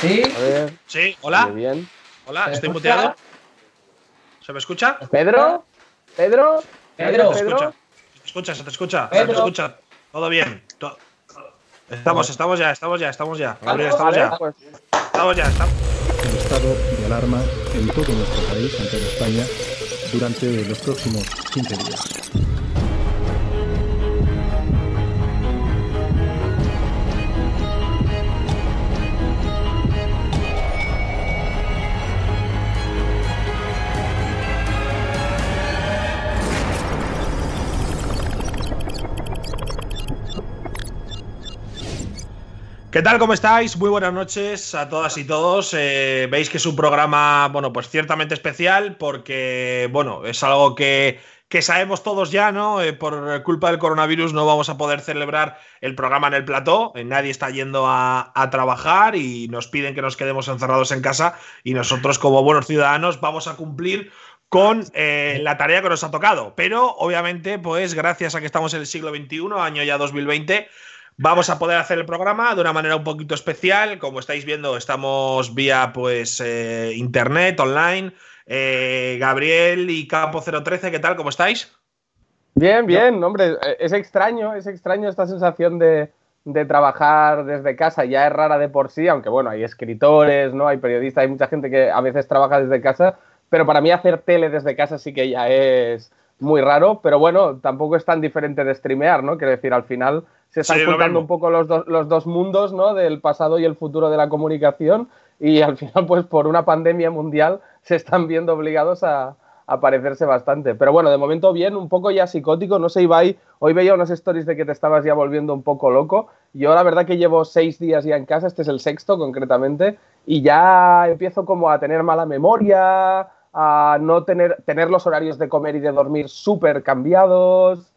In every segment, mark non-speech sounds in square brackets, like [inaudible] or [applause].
Sí. A ver, Sí, hola. muy bien. Hola, ¿Se estoy escucha? muteado. ¿Se me escucha? ¿Pedro? ¿Pedro? Pedro. ¿Se te escucha? ¿Se te escucha? ¿Se te escucha? ¿Se Pedro. te escucha? Todo bien. Estamos, estamos ya, estamos ya, estamos ya. Gabriel, Vale, estamos ya. pues, Estamos ya, estamos. el estado de alarma en todo nuestro país, en toda España, durante los próximos 15 días. ¿Qué tal? ¿Cómo estáis? Muy buenas noches a todas y todos. Eh, Veis que es un programa, bueno, pues ciertamente especial porque, bueno, es algo que, que sabemos todos ya, ¿no? Eh, por culpa del coronavirus no vamos a poder celebrar el programa en el plató. Eh, nadie está yendo a, a trabajar y nos piden que nos quedemos encerrados en casa y nosotros como buenos ciudadanos vamos a cumplir con la tarea que nos ha tocado. Pero obviamente, pues gracias a que estamos en el siglo XXI, año ya 2020, Vamos a poder hacer el programa de una manera un poquito especial. Como estáis viendo, estamos vía pues eh, internet, online. Eh, Gabriel y Campo 013, ¿qué tal? ¿Cómo estáis? Bien, bien, hombre, es extraño, es extraño esta sensación de, de trabajar desde casa, ya es rara de por sí, aunque bueno, hay escritores, ¿no? Hay periodistas, hay mucha gente que a veces trabaja desde casa, pero para mí hacer tele desde casa sí que ya es muy raro, pero bueno, tampoco es tan diferente de streamear, ¿no? Quiero decir, al final se están Sí, juntando un poco los, do- los dos mundos, ¿no? Del pasado y el futuro de la comunicación y al [laughs] final, pues por una pandemia mundial, se están viendo obligados a, a parecerse bastante. Pero bueno, de momento bien, un poco ya psicótico. No sé, Ibai, hoy veía unas stories de que te estabas ya volviendo un poco loco. Yo la verdad que llevo seis días ya en casa, este es el sexto concretamente, y ya empiezo como a tener mala memoria, a no tener, tener los horarios de comer y de dormir súper cambiados.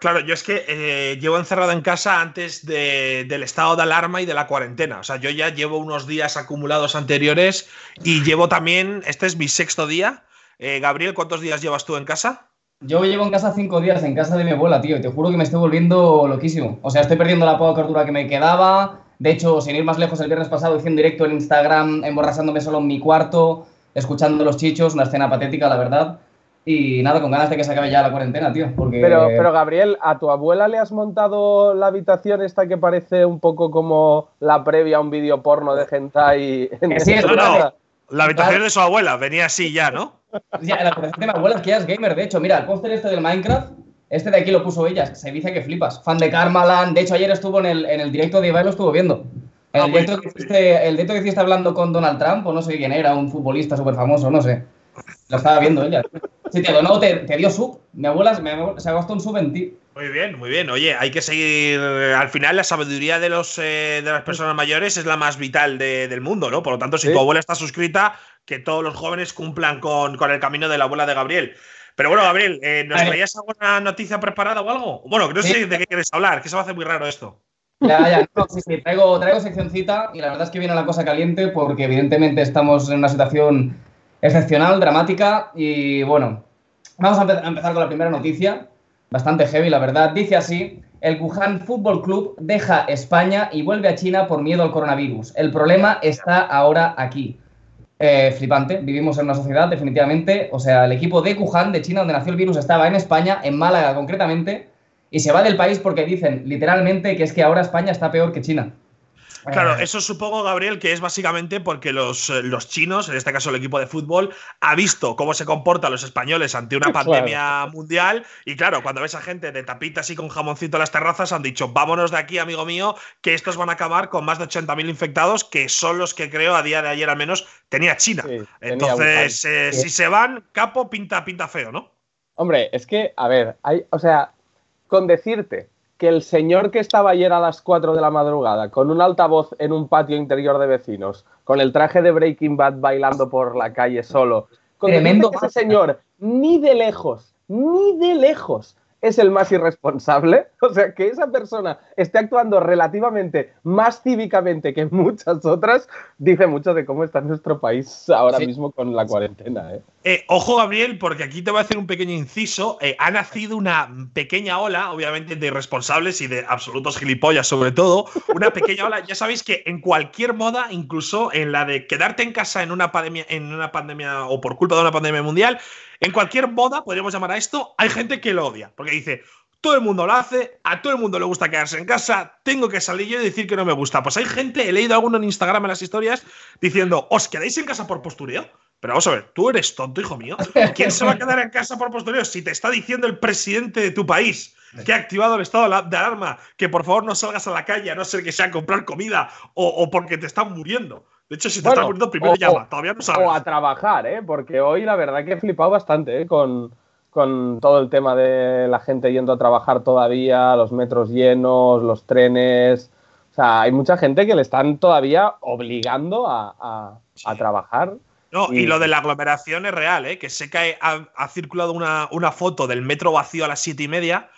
Claro, yo es que eh, llevo encerrado en casa antes de- del estado de alarma y de la cuarentena. O sea, yo ya llevo unos días acumulados anteriores y llevo también, este es mi sexto día. Eh, Gabriel, ¿cuántos días llevas tú en casa? Yo llevo en casa cinco días, en casa de mi abuela, tío, y te juro que me estoy volviendo loquísimo. O sea, estoy perdiendo la poca cordura que me quedaba. De hecho, sin ir más lejos, el viernes pasado hice un directo en Instagram, emborrachándome solo en mi cuarto, escuchando los chichos, una escena patética, la verdad. Y nada, con ganas de que se acabe ya la cuarentena, tío, porque... Pero, pero Gabriel, ¿a tu abuela le has montado la habitación esta que parece un poco como la previa a un vídeo porno de hentai en sí, verdad. casa? La habitación Claro. de su abuela, venía así ya, ¿no? Ya, la presentación de mi abuela es que ella es gamer, de hecho, mira, el póster este del Minecraft, este de aquí lo puso ella, se dice que flipas. Fan de Karmaland, de hecho ayer estuvo en el, en el directo de Ibai, lo estuvo viendo. En Ah, el muy directo, que hiciste, el directo que hiciste hablando con Donald Trump, o no sé quién era, un futbolista súper famoso, no sé. Lo estaba viendo ella. Sí, te donó, te, te dio sub. Mi abuela, se gastó un sub en ti. Muy bien, muy bien. Oye, hay que seguir. Al final, la sabiduría de, los, eh, de las personas mayores es la más vital de- del mundo, ¿no? Por lo tanto, si Sí. tu abuela está suscrita, que todos los jóvenes cumplan con, con el camino de la abuela de Gabriel. Pero bueno, Gabriel, eh, ¿nos traías alguna noticia preparada o algo? Bueno, no sé Sí. de qué quieres hablar, que se va a hacer muy raro esto. Ya, ya, no, sí, sí, traigo, traigo seccioncita y la verdad es que viene la cosa caliente porque evidentemente estamos en una situación excepcional, dramática y bueno, vamos a, empe- a empezar con la primera noticia, bastante heavy la verdad. Dice así, el Wuhan Fútbol Club deja España y vuelve a China por miedo al coronavirus. El problema está ahora aquí. Eh, flipante, vivimos en una sociedad definitivamente, o sea, el equipo de Wuhan, de China, donde nació el virus, estaba en España, en Málaga concretamente, y se va del país porque dicen literalmente que es que ahora España está peor que China. Claro, Eh, eso supongo, Gabriel, que es básicamente porque los, eh, los chinos, en este caso el equipo de fútbol, ha visto cómo se comportan los españoles ante una [laughs] Claro. pandemia mundial. Y claro, cuando ves a gente de tapitas y con jamoncito en las terrazas, han dicho, vámonos de aquí, amigo mío, que estos van a acabar con más de 80.000 infectados, que son los que creo a día de ayer al menos tenía China. Sí, Entonces, eh, Sí. si se van, capo pinta, pinta feo, ¿no? Hombre, es que, a ver, hay, o sea, con decirte que el señor que estaba ayer a las 4 de la madrugada con un altavoz en un patio interior de vecinos, con el traje de Breaking Bad bailando por la calle solo, con Tremendo ese señor ni de lejos, ni de lejos es el más irresponsable. [laughs] O sea, que esa persona esté actuando relativamente más cívicamente que muchas otras, dice mucho de cómo está nuestro país ahora mismo con la cuarentena. ¿eh? Eh, ojo, Gabriel, porque aquí te voy a hacer un pequeño inciso. Eh, ha nacido una pequeña ola, obviamente, de irresponsables y de absolutos gilipollas, sobre todo. Una pequeña ola. Ya sabéis que en cualquier moda, incluso en la de quedarte en casa en una pandemia, en una pandemia o por culpa de una pandemia mundial, en cualquier moda, podríamos llamar a esto, hay gente que lo odia. Porque dice, todo el mundo lo hace, a todo el mundo le gusta quedarse en casa, tengo que salir yo y decir que no me gusta. Pues hay gente, he leído alguno en Instagram en las historias, diciendo, ¿os quedáis en casa por postureo? Pero vamos a ver, tú eres tonto, hijo mío. ¿Quién se va a quedar en casa por postureo si te está diciendo el presidente de tu país que ha activado el estado de alarma, que por favor no salgas a la calle a no ser que sea a comprar comida o, porque te están muriendo? De hecho, si te están muriendo, primero llama, todavía no sabes. O a trabajar, ¿eh? Porque hoy la verdad que he flipado bastante, ¿eh? Con, con todo el tema de la gente yendo a trabajar todavía, los metros llenos, los trenes. O sea, hay mucha gente que le están todavía obligando a, trabajar. No, y... lo de la aglomeración es real, ¿eh? que sé que ha, circulado una, foto del metro vacío a las siete y media,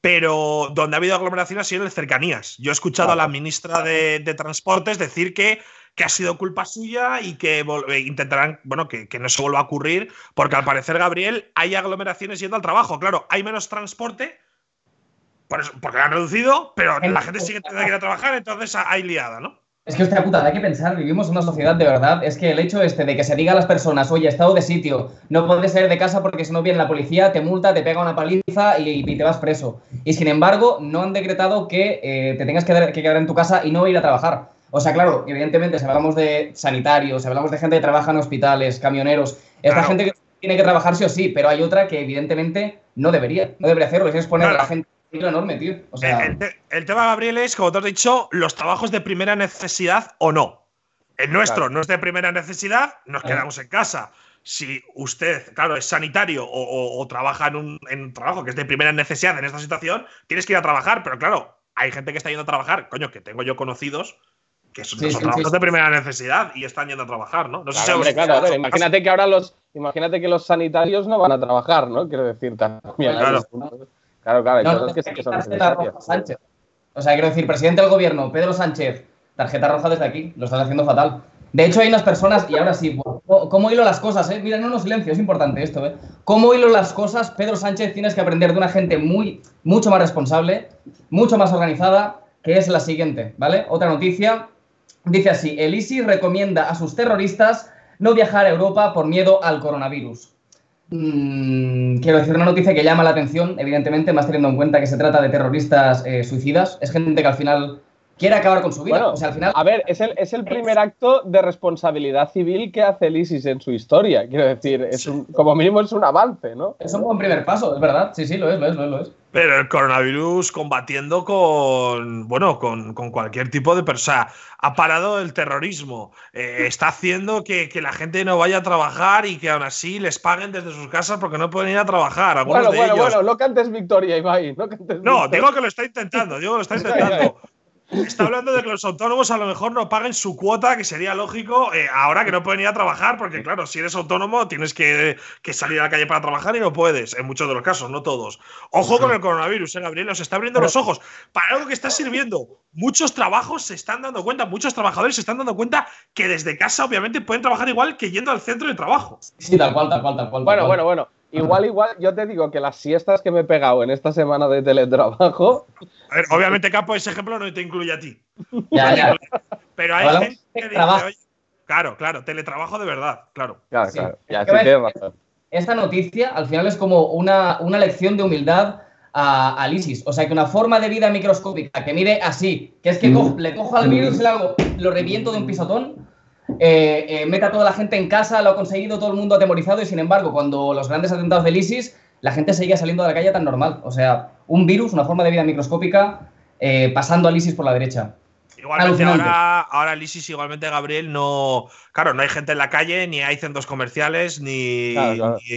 pero donde ha habido aglomeración ha sido en cercanías. Yo he escuchado a la ministra de, de Transportes decir que que ha sido culpa suya y que eh, intentarán, bueno, que, no se vuelva a ocurrir, porque al parecer, Gabriel, hay aglomeraciones yendo al trabajo. Claro, hay menos transporte, porque lo han reducido, pero la gente sigue teniendo que ir a trabajar, entonces hay liada, ¿no? Es que, hostia puta, hay que pensar, vivimos en una sociedad de verdad. Es que el hecho este de que se diga a las personas, oye, estado de sitio, no puedes salir de casa porque si no viene la policía, te multa, te pega una paliza y, te vas preso. Y sin embargo, no han decretado que eh, te tengas que, que quedar en tu casa y no ir a trabajar. O sea, claro, evidentemente, si hablamos de sanitarios, si hablamos de gente que trabaja en hospitales, camioneros, esta gente que tiene que trabajar sí o sí, pero hay otra que evidentemente no debería, no debería hacerlo, es exponer a la gente enorme, tío. el, tema, Gabriel, es, como te has dicho, los trabajos de primera necesidad o no. El nuestro no es de primera necesidad, nos quedamos en casa. Si usted, claro, es sanitario o, trabaja en un, en un, trabajo que es de primera necesidad en esta situación, tienes que ir a trabajar, pero claro, hay gente que está yendo a trabajar, coño, que tengo yo conocidos que son, trabajos de primera necesidad y están yendo a trabajar, ¿no? no sé si claro, imagínate que ahora los, imagínate que los sanitarios no van a trabajar, ¿no? Quiero decir también. Claro, claro, claro, hay cosas que que son necesarias. Sánchez. O sea, quiero decir, presidente del gobierno, Pedro Sánchez, tarjeta roja desde aquí, lo estás haciendo fatal. De hecho, hay unas personas, y ahora sí, ¿cómo hilo las cosas? Eh? Mira, no, no, silencio, es importante esto. ¿eh? ¿Cómo hilo las cosas? Pedro Sánchez tienes que aprender de una gente muy, mucho más responsable, mucho más organizada, que es la siguiente, ¿vale? Otra noticia, Dice así, el ISIS recomienda a sus terroristas no viajar a Europa por miedo al coronavirus. Mm, quiero decir una noticia que llama la atención, evidentemente, más teniendo en cuenta que se trata de terroristas eh, suicidas. Es gente que al final quiere acabar con su vida. o sea, al final... A ver, es el, es el primer acto de responsabilidad civil que hace el ISIS en su historia. Quiero decir, es un, como mínimo es un avance, ¿no? Es un buen primer paso, es verdad. Sí, sí, lo es, lo es, lo es. Pero el coronavirus combatiendo con, bueno, con, cualquier tipo de persona. Ha parado el terrorismo. Eh, está haciendo que, la gente no vaya a trabajar y que aún así les paguen desde sus casas porque no pueden ir a trabajar. bueno, bueno, bueno, no cantes victoria, Ibai. No, no digo que lo está intentando, digo que lo está [laughs] intentando. Está hablando de que los autónomos a lo mejor no paguen su cuota, que sería lógico, eh, ahora que no pueden ir a trabajar, porque claro, si eres autónomo tienes que, salir a la calle para trabajar y no puedes, en muchos de los casos, no todos. Ojo con el coronavirus, ¿eh, Gabriel? Os está abriendo los ojos para algo que está sirviendo. Muchos trabajos se están dando cuenta, muchos trabajadores se están dando cuenta que desde casa obviamente pueden trabajar igual que yendo al centro de trabajo. Sí, tal cual, tal cual, tal cual. Bueno, bueno, bueno. Igual, igual, yo te digo que las siestas que me he pegado en esta semana de teletrabajo. A ver, obviamente, Capo, ese ejemplo no te incluye a ti. Ya, ya. Pero hay gente que dice, claro, claro, teletrabajo de verdad, claro. Claro, claro. Ya, sí. Esta noticia al final es como una, una lección de humildad a, a ISIS. O sea, que una forma de vida microscópica que mire así, que es que mm. le cojo al virus y le hago, lo reviento de un pisotón eh, eh, meta a toda la gente en casa, lo ha conseguido todo el mundo atemorizado y sin embargo, cuando los grandes atentados del ISIS, la gente seguía saliendo de la calle tan normal. O sea, un virus, una forma de vida microscópica, eh, pasando al ISIS por la derecha. Igualmente ahora, ahora el ISIS, igualmente Gabriel, no. Claro, no hay gente en la calle, ni hay centros comerciales, ni,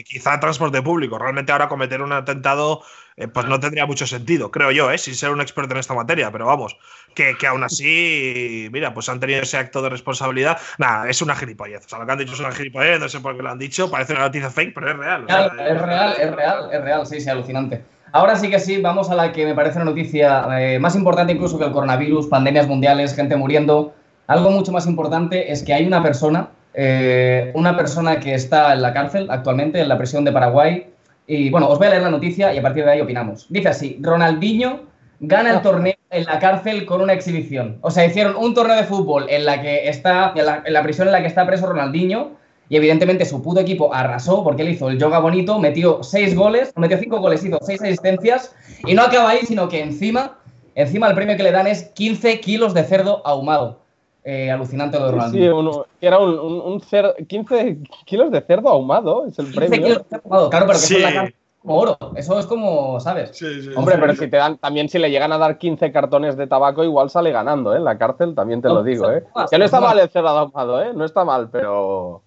quizá transporte público. Realmente ahora cometer un atentado, eh, pues no tendría mucho sentido, creo yo, ¿eh? sin ser un experto en esta materia, pero vamos, que, que aún así, mira, pues han tenido ese acto de responsabilidad. Nada, es una gilipollez. O sea, lo que han dicho es una gilipollez, no sé por qué lo han dicho, parece una noticia fake, pero es real. es real, es real, es real, sí, sí, alucinante. Ahora sí que sí, vamos a la que me parece una noticia eh, más importante incluso que el coronavirus, pandemias mundiales, gente muriendo. Algo mucho más importante es que hay una persona, eh, una persona que está en la cárcel actualmente, en la prisión de Paraguay. Y bueno, os voy a leer la noticia y a partir de ahí opinamos. Dice así, Ronaldinho gana el torneo en la cárcel con una exhibición. O sea, hicieron un torneo de fútbol en la que está, en la, en la prisión en la que está preso Ronaldinho y evidentemente su puto equipo arrasó porque él hizo el yoga bonito, metió seis goles, metió cinco goles, hizo seis asistencias y no acaba ahí, sino que encima, encima el premio que le dan es 15 kilos de cerdo ahumado. Eh, alucinante lo de Ronaldo. Sí, uno, era un, un, un cerdo, 15 kilos de cerdo ahumado, es el 15 premio. kilos de cerdo ahumado, claro, pero que Sí. eso es la como oro. Eso es como, ¿sabes? Sí, sí, Hombre, sí. pero si te dan, también si le llegan a dar 15 cartones de tabaco, igual sale ganando, ¿eh? En la cárcel, también te No, lo digo, ¿eh? no, Que no está no. mal el cerdo ahumado, ¿eh? No está mal, pero...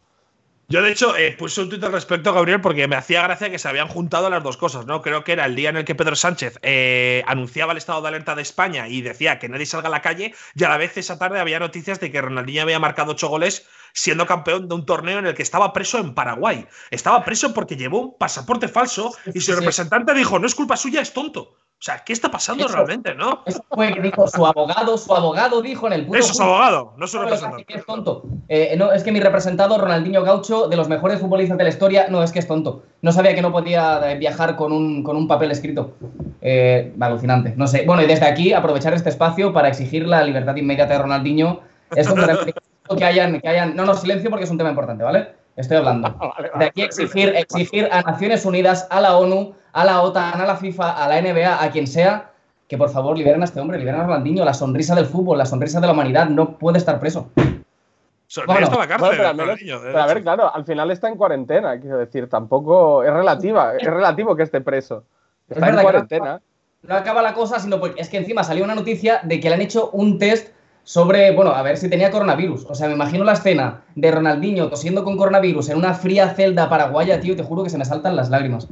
Yo, de hecho, eh, puse un tuit al respecto, Gabriel, porque me hacía gracia que se habían juntado las dos cosas, ¿no? Creo que era el día en el que Pedro Sánchez eh, anunciaba el estado de alerta de España y decía que nadie salga a la calle, y a la vez esa tarde había noticias de que Ronaldinho había marcado ocho goles siendo campeón de un torneo en el que estaba preso en Paraguay. Estaba preso porque llevó un pasaporte falso y su representante dijo, no es culpa suya, es tonto. O sea, ¿qué está pasando Eso. realmente, no? Eso fue que dijo su abogado, su abogado dijo en el puto Eso es abogado, no su representante. que es tonto. Eh, no, es que mi representado, Ronaldinho Gaucho, de los mejores futbolistas de la historia, no, es que es tonto. No sabía que no podía eh, viajar con un, con un papel escrito. Eh, alucinante. No sé. Bueno, y desde aquí aprovechar este espacio para exigir la libertad inmediata de Ronaldinho. Es un [laughs] que hayan, que hayan. No, no, silencio porque es un tema importante, ¿vale? Estoy hablando. [laughs] De aquí exigir, exigir a Naciones Unidas, a la ONU, a la OTAN, a la FIFA, a la NBA, a quien sea, que por favor liberen a este hombre, liberen a Ronaldinho, la sonrisa del fútbol, la sonrisa de la humanidad, no puede estar preso. Bueno, la cárcel, Bueno, pero, al menos- pero a ver, claro, al final está en cuarentena, quiero decir, tampoco es relativa, es relativo que esté preso. Es Está en cuarentena. No acaba la cosa, sino porque es que encima salió una noticia de que le han hecho un test sobre, bueno, a ver si tenía coronavirus. O sea, me imagino la escena de Ronaldinho tosiendo con coronavirus en una fría celda paraguaya, tío, te juro que se me saltan las lágrimas.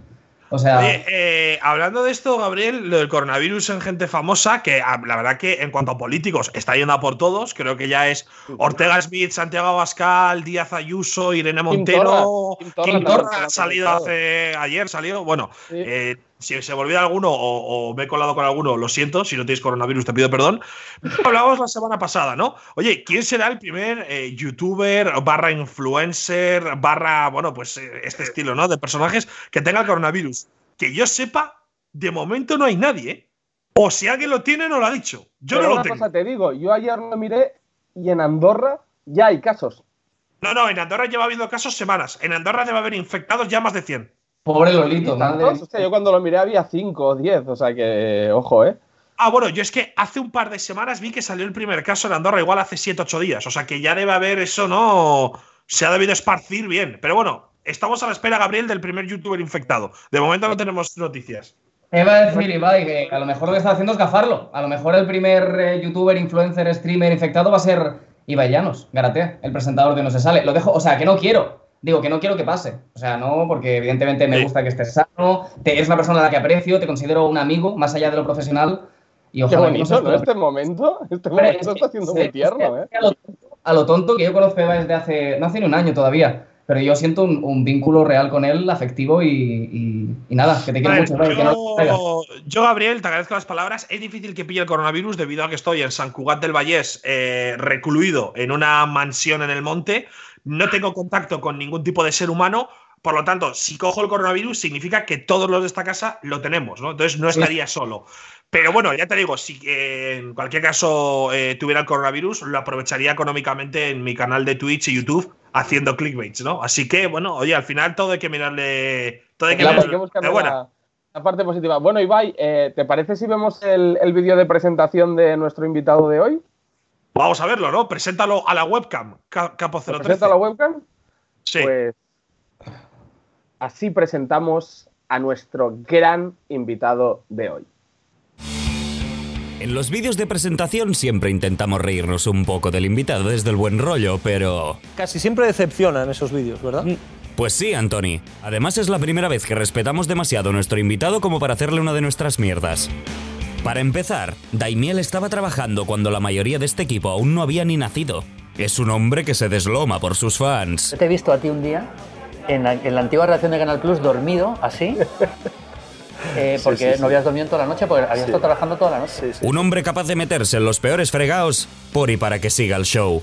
O sea, Oye, eh, hablando de esto, Gabriel, lo del coronavirus en gente famosa, que ah, la verdad que en cuanto a políticos está yendo a por todos, creo que ya es Ortega Smith, Santiago Abascal, Díaz Ayuso, Irene Montero, Kim Torra Kim también Torra se lo ha salido hace ayer, salió, bueno, Sí. eh, si se me olvida alguno o, o me he colado con alguno, lo siento, si no tienes coronavirus te pido perdón. Hablábamos la semana pasada, ¿no? Oye, ¿quién será el primer eh, youtuber barra influencer barra, bueno, pues eh, este estilo, ¿no? De personajes que tenga el coronavirus? Que yo sepa, de momento no hay nadie, ¿eh? O si alguien lo tiene, no lo ha dicho. Yo Pero no lo una tengo. cosa te digo, yo ayer lo miré y en Andorra ya hay casos. No, no, en Andorra lleva habiendo casos semanas. En Andorra debe haber infectados ya más de 100. Pobre ¿Y Lolito, madre tantos? O sea, yo cuando lo miré había 5 o 10, o sea que, ojo, ¿eh? Ah, bueno, yo es que hace un par de semanas vi que salió el primer caso en Andorra, igual hace 7-8 días. O sea que ya debe haber eso, ¿no? Se ha debido esparcir bien. Pero bueno, estamos a la espera, Gabriel, del primer youtuber infectado. De momento no tenemos noticias. Te iba a decir, Ibai, que a lo mejor lo que está haciendo es gafarlo. A lo mejor el primer eh, youtuber, influencer, streamer infectado va a ser Ibai Llanos, Garatea, el presentador de No se sale. Lo dejo, o sea, que no quiero. Digo, que no quiero que pase. O sea, no, porque evidentemente me Sí. gusta que estés sano, te, eres una persona a la que aprecio, te considero un amigo, más allá de lo profesional. Y Qué ojalá que bonito, ¿no? tú. Este momento, este Hombre, momento es está siendo se- muy tierno, es ¿eh? que A lo, tonto- a lo tonto que yo conozco a Eva desde hace, no hace ni un año todavía, pero yo siento un, un vínculo real con él, afectivo y, y- y nada, que te quiero ver, mucho, Ibai, que no yo, yo, Gabriel, te agradezco las palabras. Es difícil que pille el coronavirus debido a que estoy en San Cugat del Vallés, eh, recluido en una mansión en el monte. No tengo contacto con ningún tipo de ser humano. Por lo tanto, si cojo el coronavirus, significa que todos los de esta casa lo tenemos, ¿no? Entonces no estaría solo. Pero bueno, ya te digo, si eh, en cualquier caso eh, tuviera el coronavirus, lo aprovecharía económicamente en mi canal de Twitch y YouTube haciendo clickbaits, ¿no? Así que, bueno, oye, al final todo hay que mirarle. Todo hay que Claro, Hay mirarle que la parte positiva. Bueno, Ibai, eh, ¿te parece si vemos el, el vídeo de presentación de nuestro invitado de hoy? Vamos a verlo, ¿no? Preséntalo a la webcam, Ca- Capo ¿Lo 013. presenta la webcam? Sí. Pues así presentamos a nuestro gran invitado de hoy. En los vídeos de presentación siempre intentamos reírnos un poco del invitado desde el buen rollo, pero... Casi siempre decepcionan esos vídeos, ¿verdad? Pues sí, Anthony. Además es la primera vez que respetamos demasiado a nuestro invitado como para hacerle una de nuestras mierdas. Para empezar, Daimiel estaba trabajando cuando la mayoría de este equipo aún no había ni nacido. Es un hombre que se desloma por sus fans. Yo te he visto a ti un día en la, en la antigua redacción de Canal Plus dormido, así, [laughs] eh, porque no habías dormido toda la noche, porque habías estado trabajando toda la noche. Un hombre capaz de meterse en los peores fregados por y para que siga el show.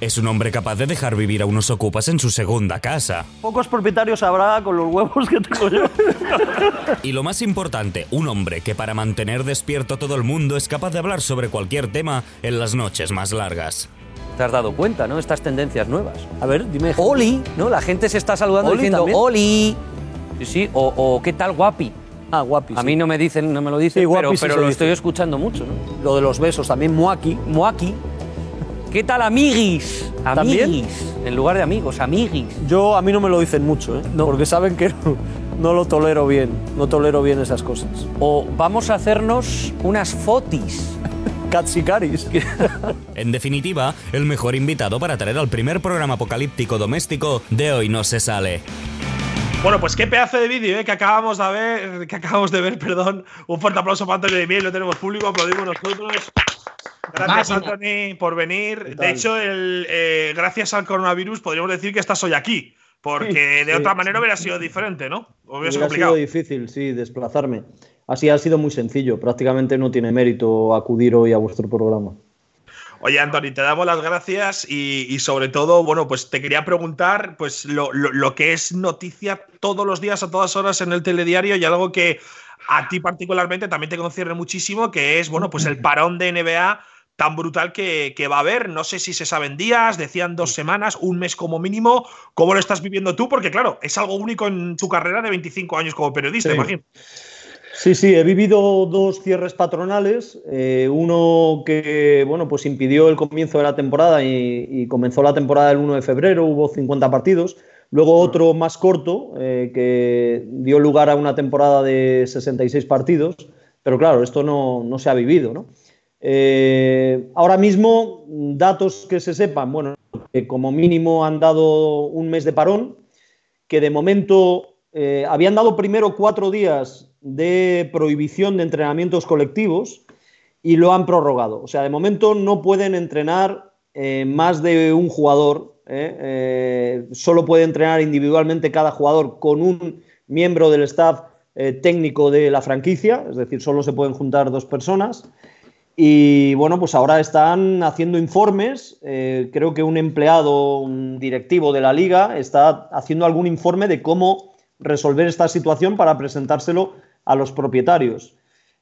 Es un hombre capaz de dejar vivir a unos ocupas en su segunda casa. Pocos propietarios habrá con los huevos que tengo yo. [laughs] Y lo más importante, un hombre que para mantener despierto a todo el mundo es capaz de hablar sobre cualquier tema en las noches más largas. Te has dado cuenta, ¿no? Estas tendencias nuevas. A ver, dime. Oli, ¿no? La gente se está saludando Oli diciendo también. Oli. Sí, sí, o, o ¿qué tal guapi? Ah, guapi. A sí. mí no me dicen, no me lo dicen, Sí, guapi pero, sí pero lo dice. estoy escuchando mucho, ¿no? Lo de los besos también, muaki. Muaki. ¿Qué tal amiguis? ¿También? Amiguis. En lugar de amigos, amiguis. Yo, a mí no me lo dicen mucho, ¿eh? Porque saben que no, no lo tolero bien. No tolero bien esas cosas. O vamos a hacernos unas fotis. [laughs] Katsikaris. [laughs] En definitiva, el mejor invitado para traer al primer programa apocalíptico doméstico de hoy no se sale. Bueno, pues qué pedazo de vídeo ¿eh? que acabamos de ver, que acabamos de ver, [laughs] perdón. Un fuerte aplauso para Antonio de Miel, no tenemos público, aplaudimos nosotros. Gracias, Máquina. Anthony, por venir. De hecho, el, eh, gracias al coronavirus podríamos decir que estás hoy aquí, porque de otra manera hubiera sido diferente, ¿no? Hubiera sido Hubiera complicado. sido difícil, sí, desplazarme. Así ha sido muy sencillo. Prácticamente no tiene mérito acudir hoy a vuestro programa. Oye, Anthony, te damos las gracias y, y sobre todo, bueno, pues te quería preguntar, pues lo, lo- lo que es noticia todos los días, a todas horas en el telediario y algo que a ti particularmente también te concierne muchísimo, que es, bueno, pues el parón de NBA tan brutal que, que va a haber. No sé si se saben días, decían dos semanas, un mes como mínimo. ¿Cómo lo estás viviendo tú? Porque, claro, es algo único en tu carrera de 25 años como periodista, Sí. imagino. Sí, sí, he vivido dos cierres patronales. eh, uno que, bueno, pues impidió el comienzo de la temporada y, y comenzó la temporada el 1 de febrero, hubo 50 partidos. Luego otro más corto eh, que dio lugar a una temporada de 66 partidos. Pero claro, esto no, no se ha vivido, ¿no? Eh, ahora mismo, datos que se sepan, bueno, que como mínimo han dado un mes de parón, que de momento eh, habían dado primero cuatro días de prohibición de entrenamientos colectivos y lo han prorrogado. O sea, de momento no pueden entrenar eh, más de un jugador. solo puede entrenar individualmente cada jugador con un miembro del staff técnico de la franquicia, es decir, solo se pueden juntar dos personas. Y bueno, pues ahora están haciendo informes. eh, creo que un empleado, un directivo de la liga, está haciendo algún informe de cómo resolver esta situación para presentárselo a los propietarios.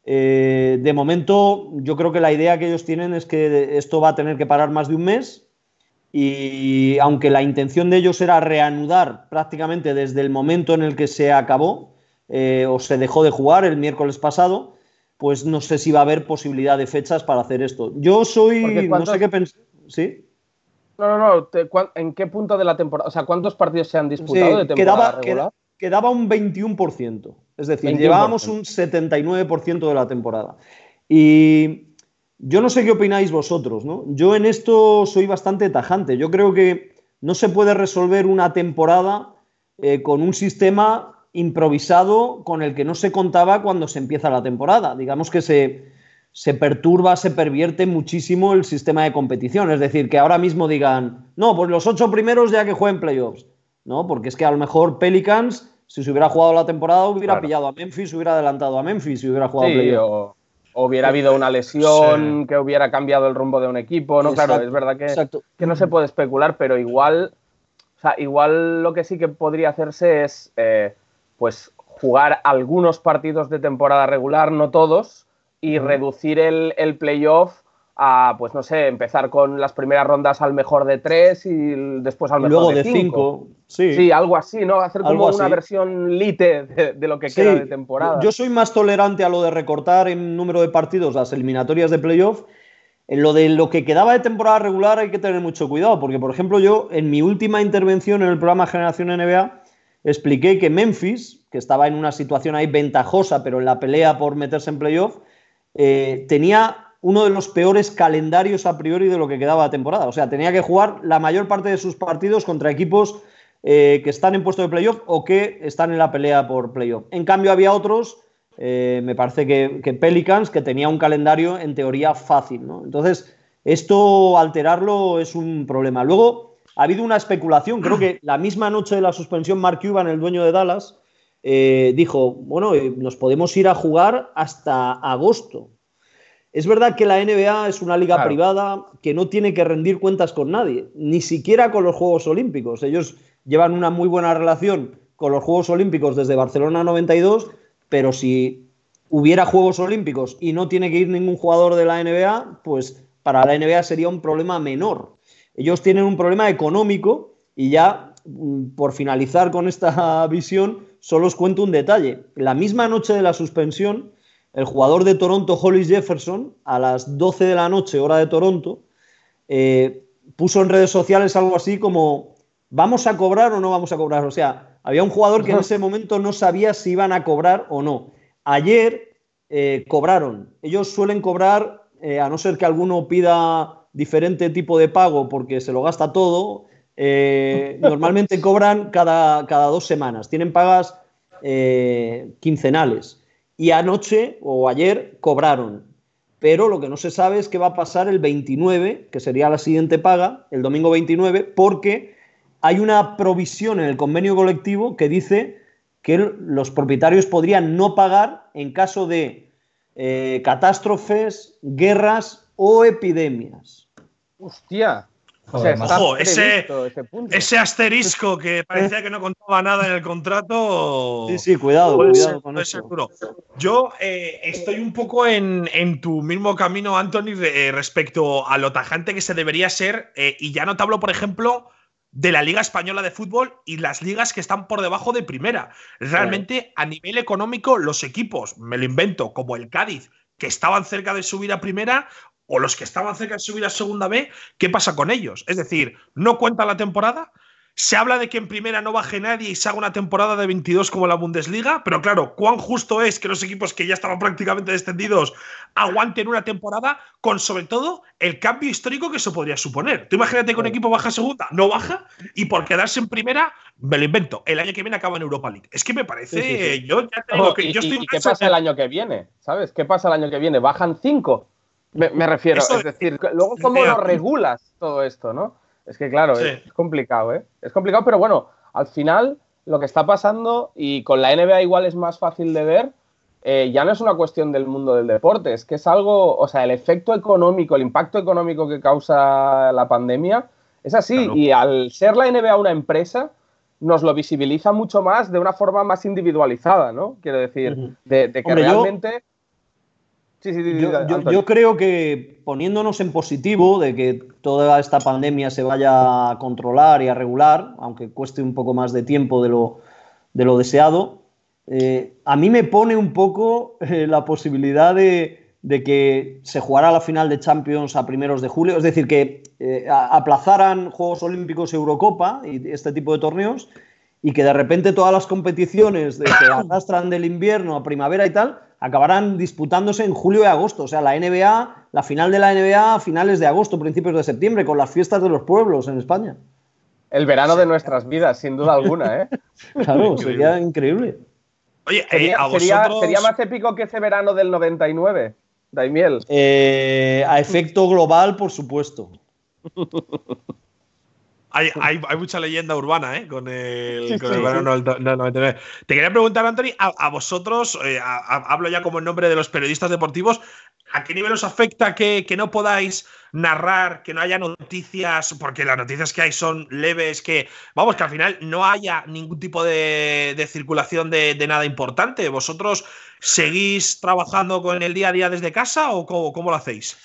Eh, de momento, yo creo que la idea que ellos tienen es que esto va a tener que parar más de un mes. Y aunque la intención de ellos era reanudar prácticamente desde el momento en el que se acabó eh, o se dejó de jugar el miércoles pasado, pues no sé si va a haber posibilidad de fechas para hacer esto. Yo soy, no ¿cuántos- sé qué pensar. ¿Sí? No, no, no. ¿En qué punto de la temporada? O sea, ¿cuántos partidos se han Sí, disputado de temporada quedaba, regular? quedaba un 21%. Es decir, 21%. llevábamos un 79% de la temporada. Y yo no sé qué opináis vosotros, ¿no? Yo en esto soy bastante tajante. Yo creo que no se puede resolver una temporada eh, con un sistema improvisado con el que no se contaba cuando se empieza la temporada. Digamos que se, se perturba, se pervierte muchísimo el sistema de competición. Es decir, que ahora mismo digan, no, pues los ocho primeros ya que jueguen playoffs. No, porque es que a lo mejor Pelicans, si se hubiera jugado la temporada, hubiera Claro. pillado a Memphis, hubiera adelantado a Memphis y hubiera jugado Sí, playoffs. o, o hubiera habido una lesión que hubiera cambiado el rumbo de un equipo. No, claro, es verdad que, que no se puede especular, pero igual, o sea, igual lo que sí que podría hacerse es, eh, pues, jugar algunos partidos de temporada regular, no todos, y reducir el, el playoff a, pues, no sé, empezar con las primeras rondas al mejor de tres y después al mejor luego de de cinco. cinco. Sí. Sí, algo así, ¿no? Hacer como una versión lite de, de lo que Sí, queda de temporada. Yo soy más tolerante a lo de recortar en número de partidos las eliminatorias de playoff. En lo de lo que quedaba de temporada regular hay que tener mucho cuidado, porque, por ejemplo, yo en mi última intervención en el programa Generación NBA expliqué que Memphis, que estaba en una situación ahí ventajosa, pero en la pelea por meterse en playoff, eh, tenía uno de los peores calendarios a priori de lo que quedaba de temporada. O sea, tenía que jugar la mayor parte de sus partidos contra equipos eh, que están en puesto de playoff o que están en la pelea por playoff. En cambio, había otros, eh, me parece que, que Pelicans, que tenía un calendario en teoría fácil. ¿no? Entonces, esto alterarlo es un problema. Luego, ha habido una especulación, creo que la misma noche de la suspensión, Mark Cuban, el dueño de Dallas, eh, dijo, bueno, eh, nos podemos ir a jugar hasta agosto. Es verdad que la NBA es una liga privada que no tiene que rendir cuentas con nadie, ni siquiera con los Juegos Olímpicos. Ellos llevan una muy buena relación con los Juegos Olímpicos desde Barcelona 92, pero si hubiera Juegos Olímpicos y no tiene que ir ningún jugador de la NBA, pues para la NBA sería un problema menor. Ellos tienen un problema económico y ya mm, por finalizar con esta [laughs] visión, solo os cuento un detalle. La misma noche de la suspensión, el jugador de Toronto, Hollis Jefferson, a las 12 de la noche, hora de Toronto, eh, puso en redes sociales algo así como, ¿vamos a cobrar o no vamos a cobrar? O sea, había un jugador que en ese momento no sabía si iban a cobrar o no. Ayer eh, cobraron. Ellos suelen cobrar, eh, a no ser que alguno pida diferente tipo de pago porque se lo gasta todo, [laughs] normalmente cobran cada, cada, dos semanas. Tienen pagas quincenales y anoche o ayer cobraron. Pero lo que no se sabe es qué va a pasar el 29, que sería la siguiente paga, el domingo 29, porque hay una provisión en el convenio colectivo que dice que los propietarios podrían no pagar en caso de eh, catástrofes, guerras o epidemias. Hostia, Ojo, ese, ese, asterisco que parecía que no contaba nada en el contrato. Sí, sí, cuidado, cuidado con eso. Yo eh, estoy un poco en, tu mismo camino, Anthony, eh, respecto a lo tajante que se debería ser. Eh, y ya no te hablo, por ejemplo, de la Liga Española de Fútbol y las ligas que están por debajo de primera. Realmente, a nivel económico, los equipos, me lo invento, como el Cádiz, que estaban cerca de subir a primera, o los que estaban cerca de subir a segunda B, ¿qué pasa con ellos? Es decir, no cuenta la temporada. Se habla de que en primera no baje nadie y se haga una temporada de 22 como la Bundesliga, pero claro, cuán justo es que los equipos que ya estaban prácticamente descendidos aguanten una temporada con sobre todo el cambio histórico que eso podría suponer. Tú imagínate que un equipo baja segunda, no baja y por quedarse en primera, me lo invento, el año que viene acaba en Europa League. Es que me parece, yo ya tengo que yo estoy ¿Y qué pasa el año que viene? ¿Sabes? ¿Qué pasa el año que viene? ¿Bajan cinco? Me, refiero, es decir, luego cómo lo regulas todo esto, ¿no? Es que claro, es complicado, ¿eh? Es complicado, pero bueno, al final lo que está pasando, y con la NBA igual es más fácil de ver, eh, ya no es una cuestión del mundo del deporte, es que es algo, o sea, el efecto económico, el impacto económico que causa la pandemia es así, y al ser la NBA una empresa, nos lo visibiliza mucho más de una forma más individualizada, ¿no? Quiero decir, de, que realmente yo, creo que poniéndonos en positivo de que toda esta pandemia se vaya a controlar y a regular, aunque cueste un poco más de tiempo de lo, de lo deseado, eh, a mí me pone un poco eh, la posibilidad de, que se jugara la final de Champions a primeros de julio, es decir, que eh, aplazaran Juegos Olímpicos, Eurocopa y este tipo de torneos, y que de repente todas las competiciones de que arrastran del invierno a primavera y tal, acabarán disputándose en julio y agosto. O sea, la NBA, la final de la NBA a finales de agosto, principios de septiembre, con las fiestas de los pueblos en España. El verano de nuestras vidas, sin duda alguna, ¿eh? [laughs] claro, sería increíble. Oye, eh, sería, sería, más épico que ese verano del 99, Daimiel. Eh, a efecto global, por supuesto. [laughs] Hay, mucha leyenda urbana, ¿eh? Con el, verano del 99. Te quería preguntar, Anthony, a, vosotros, eh, hablo ya como en nombre de los periodistas deportivos, ¿a qué nivel os afecta que, no podáis narrar, que no haya noticias? Porque las noticias que hay son leves, que, vamos, que al final no haya ningún tipo de, circulación de, nada importante. ¿Vosotros seguís trabajando con el día a día desde casa o cómo lo hacéis?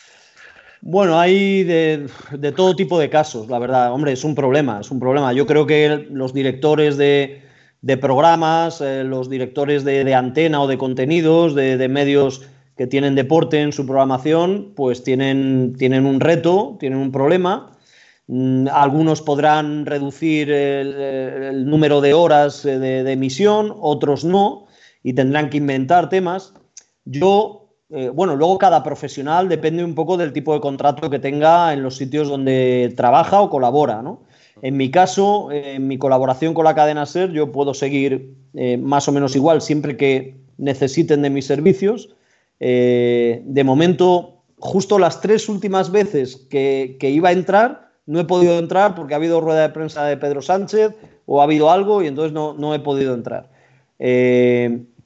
Bueno, hay de, todo tipo de casos, la verdad. Hombre, es un problema, es un problema. Yo creo que los directores de, programas, eh, los directores de, antena o de contenidos, de, medios que tienen deporte en su programación, pues tienen, tienen un reto, tienen un problema. Mm, algunos podrán reducir el número de horas eh, de emisión, otros no, y tendrán que inventar temas. Yo eh, bueno, luego cada profesional depende un poco del tipo de contrato que tenga en los sitios donde trabaja o colabora, ¿no? En mi caso, en mi colaboración con la cadena SER, yo puedo seguir eh, más o menos igual siempre que necesiten de mis servicios. Eh, de momento, justo las tres últimas veces que, iba a entrar, no he podido entrar porque ha habido rueda de prensa de Pedro Sánchez o ha habido algo y entonces no, no he podido entrar.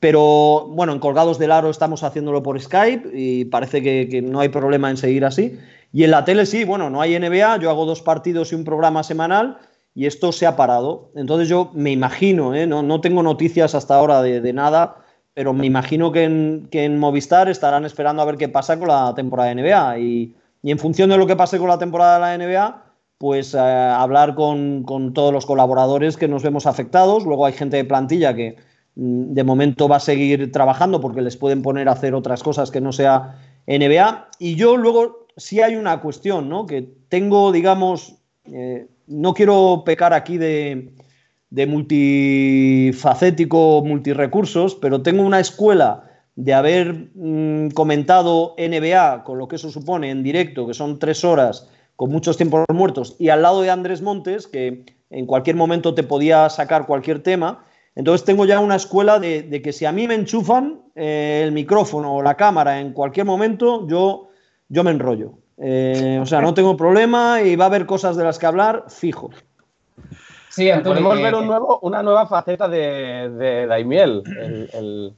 Pero bueno, en Colgados del Aro estamos haciéndolo por Skype y parece que, no hay problema en seguir así. Y en la tele sí, bueno, no hay NBA, yo hago dos partidos y un programa semanal y esto se ha parado. Entonces yo me imagino, ¿eh? no, no, tengo noticias hasta ahora de, nada, pero me imagino que en, Movistar estarán esperando a ver qué pasa con la temporada de NBA. Y, en función de lo que pase con la temporada de la NBA, pues eh, hablar con, todos los colaboradores que nos vemos afectados. Luego hay gente de plantilla que de momento va a seguir trabajando porque les pueden poner a hacer otras cosas que no sea NBA. Y yo luego sí hay una cuestión, ¿no? Que tengo, digamos, eh, no quiero pecar aquí de, multifacético, multirecursos, pero tengo una escuela de haber mmm, comentado NBA con lo que eso supone en directo, que son tres horas con muchos tiempos muertos, y al lado de Andrés Montes, que en cualquier momento te podía sacar cualquier tema. Entonces tengo ya una escuela de, de que si a mí me enchufan eh, el micrófono o la cámara en cualquier momento, yo, yo me enrollo. Eh, o sea, no tengo problema y va a haber cosas de las que hablar fijo. Sí, Antonio, podemos ver un nuevo, una nueva faceta de, de Daimiel, el, el,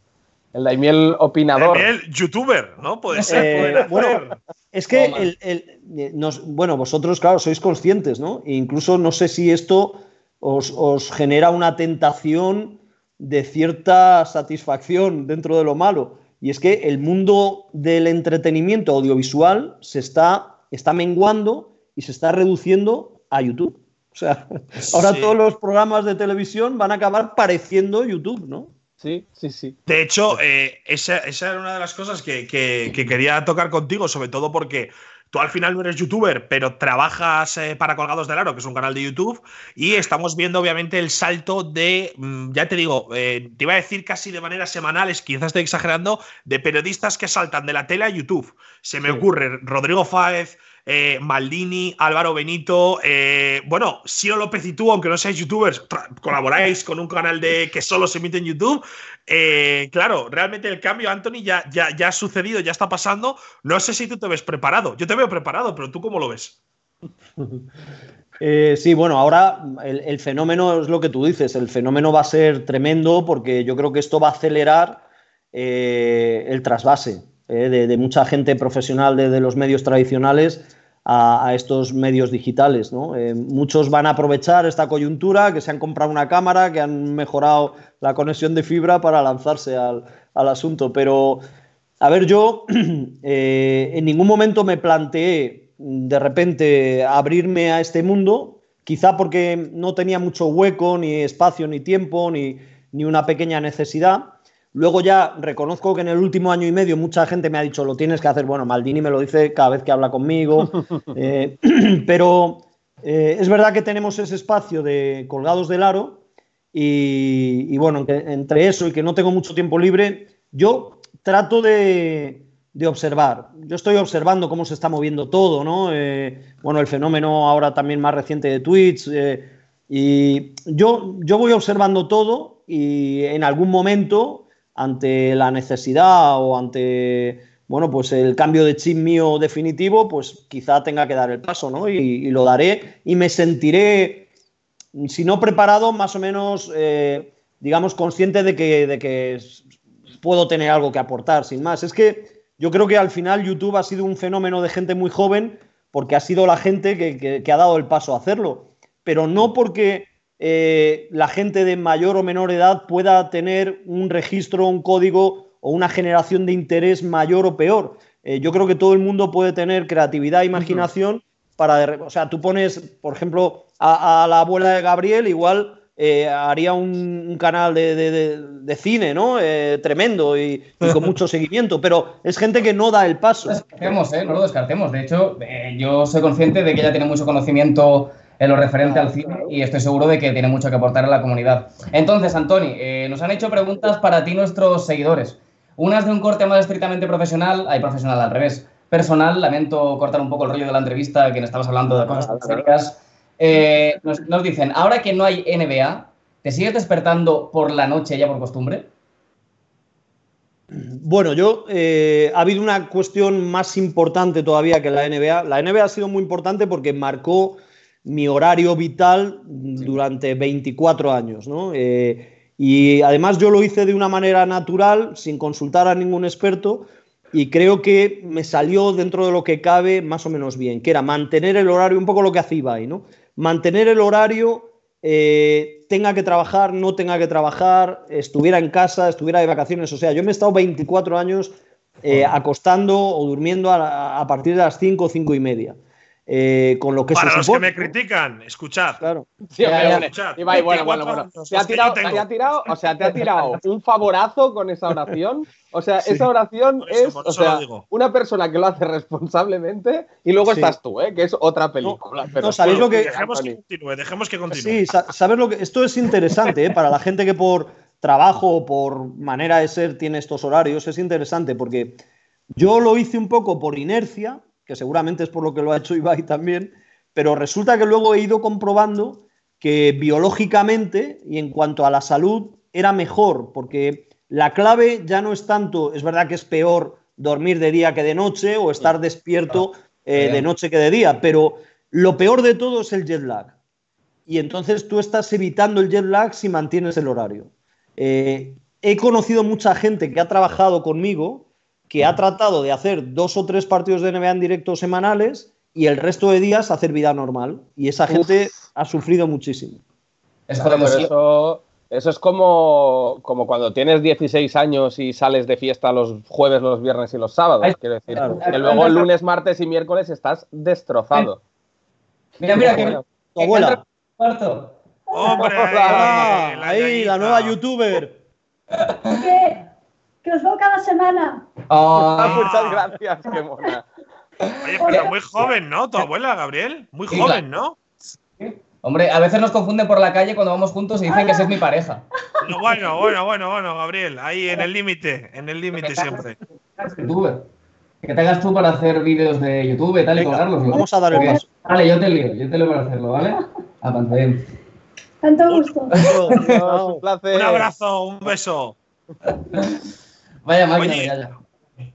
el, Daimiel opinador. Daimiel youtuber, ¿no? Puede ser. Eh, bueno, es que el, el, nos, bueno, vosotros, claro, sois conscientes, ¿no? E incluso no sé si esto os, os genera una tentación de cierta satisfacción dentro de lo malo. Y es que el mundo del entretenimiento audiovisual se está, está menguando y se está reduciendo a YouTube. O sea, [laughs] ahora sí. todos los programas de televisión van a acabar pareciendo YouTube, ¿no? Sí, sí, sí. De hecho, eh, esa, esa, era una de las cosas que, que, que, quería tocar contigo, sobre todo porque tú al final no eres youtuber, pero trabajas eh, para Colgados del Aro, que es un canal de YouTube, y estamos viendo obviamente el salto de, mm, ya te digo, eh, te iba a decir casi de manera semanal, es quizás estoy exagerando, de periodistas que saltan de la tele a YouTube. Se me sí. ocurre Rodrigo Fáez, eh, Maldini, Álvaro Benito, eh, bueno, Siro López y tú, aunque no seáis youtubers, colaboráis con un canal de que solo se emite en YouTube. Eh, claro, realmente el cambio, Anthony, ya, ya, ya ha sucedido, ya está pasando. No sé si tú te ves preparado. Yo te veo preparado, pero tú cómo lo ves. [laughs] Sí, bueno, ahora el, fenómeno es lo que tú dices, el fenómeno va a ser tremendo porque yo creo que esto va a acelerar el trasvase de, mucha gente profesional de los medios tradicionales a, estos medios digitales. ¿no? Eh, muchos van a aprovechar esta coyuntura, que se han comprado una cámara, que han mejorado la conexión de fibra para lanzarse al, asunto, pero... A ver, yo [clears throat] eh, en ningún momento me planteé de repente abrirme a este mundo, quizá porque no tenía mucho hueco, ni espacio, ni tiempo, ni, ni, una pequeña necesidad. Luego ya reconozco que en el último año y medio mucha gente me ha dicho, lo tienes que hacer. Bueno, Maldini me lo dice cada vez que habla conmigo. [laughs] eh, [clears throat] pero eh, es verdad que tenemos ese espacio de colgados del aro y, y bueno, entre eso y que no tengo mucho tiempo libre, yo trato de, de observar. Yo estoy observando cómo se está moviendo todo, ¿no? Eh, bueno, el fenómeno ahora también más reciente de Twitch. Y yo, yo voy observando todo y en algún momento, ante la necesidad o ante, bueno, pues el cambio de chip mío definitivo, pues quizá tenga que dar el paso, ¿no? Y, lo daré y me sentiré, si no preparado, más o menos, eh, digamos, consciente de que, de que puedo tener algo que aportar, sin más. Es que yo creo que al final YouTube ha sido un fenómeno de gente muy joven porque ha sido la gente que, que ha dado el paso a hacerlo, pero no porque eh, la gente de mayor o menor edad pueda tener un registro, un código o una generación de interés mayor o peor. Eh, yo creo que todo el mundo puede tener creatividad e imaginación uh -huh. para, o sea, tú pones, por ejemplo, a, a la abuela de Gabriel, igual eh, haría un, un canal de, de, de, de, cine, ¿no? Eh, tremendo y, y, con [laughs] mucho seguimiento, pero es gente que no da el paso. No lo descartemos, ¿eh? No lo descartemos. De hecho, yo soy consciente de que ella tiene mucho conocimiento en lo referente al cine y estoy seguro de que tiene mucho que aportar a la comunidad. Entonces, Antoni, eh, nos han hecho preguntas para ti nuestros seguidores. Unas de un corte más estrictamente profesional, hay profesional al revés. Personal, lamento cortar un poco el rollo de la entrevista, que no estabas hablando de cosas serias. Eh, nos, nos, dicen, ahora que no hay NBA, ¿te sigues despertando por la noche ya por costumbre? Bueno, yo eh, ha habido una cuestión más importante todavía que la NBA. La NBA ha sido muy importante porque marcó mi horario vital durante 24 años, ¿no? Eh, Y además yo lo hice de una manera natural, sin consultar a ningún experto, y creo que me salió dentro de lo que cabe más o menos bien, que era mantener el horario, un poco lo que hacía Ibai, ¿no? Mantener el horario, eh, tenga que trabajar, no tenga que trabajar, estuviera en casa, estuviera de vacaciones. O sea, yo me he estado 24 años eh, acostando o durmiendo a, a, partir de las 5, 5 y media. Eh, con lo que Para se los supone, que me critican, escuchad. Claro. Sí, Ya, hombre. escuchad, Ibai, bueno, bueno, 24 bueno. Te ha, tirado, te ha tirado, o sea, te ha tirado [laughs] un favorazo con esa oración. O sea, Sí. esa oración Por eso, es, o sea, una persona que lo hace responsablemente y luego Sí. estás tú, ¿eh? que es otra película. pero no, ¿sabéis lo que- Dejemos que continúe, dejemos que continúe. Sí, sa- saber lo que esto es interesante ¿eh? para la gente que por trabajo o por manera de ser tiene estos horarios es interesante porque yo lo hice un poco por inercia, que seguramente es por lo que lo ha hecho Ibai también, pero resulta que luego he ido comprobando que biológicamente y en cuanto a la salud era mejor porque la clave ya no es tanto, es verdad que es peor dormir de día que de noche o estar despierto eh, de noche que de día, pero lo peor de todo es el jet lag. Y entonces tú estás evitando el jet lag si mantienes el horario. Eh, he conocido mucha gente que ha trabajado conmigo que ha tratado de hacer dos o tres partidos de NBA en directo semanales y el resto de días hacer vida normal. Y esa gente ha sufrido muchísimo. Es Claro, como pero si- eso, eso es como, como cuando tienes 16 años y sales de fiesta los jueves, los viernes y los sábados. Ay, Quiero decir, claro. que luego el lunes, martes y miércoles estás destrozado. Mira, mira, que, Tu abuela. cuarto. ¡Hombre! Ah, [laughs] la ahí, la nueva youtuber. [laughs] que, que os veo cada semana. Ah, Ah, muchas [laughs] gracias, qué mona. Oye, pero muy joven, ¿no? Tu abuela, Gabriel. Muy Sí, joven, ¿no? Hombre, a veces nos confunden por la calle cuando vamos juntos y dicen que esa es mi pareja. No, Bueno, bueno, bueno, bueno, Gabriel. Ahí en el límite, en el límite siempre. youtuber. Que tengas tú para hacer vídeos de YouTube y tal y colgarlos. ¿no? vamos a dar el paso. Vale, yo te lío, yo te lío para hacerlo, ¿vale? A pantalla. Tanto gusto. Dios, un placer. Un abrazo, un beso. Vaya máquina, Oye, ya, ya.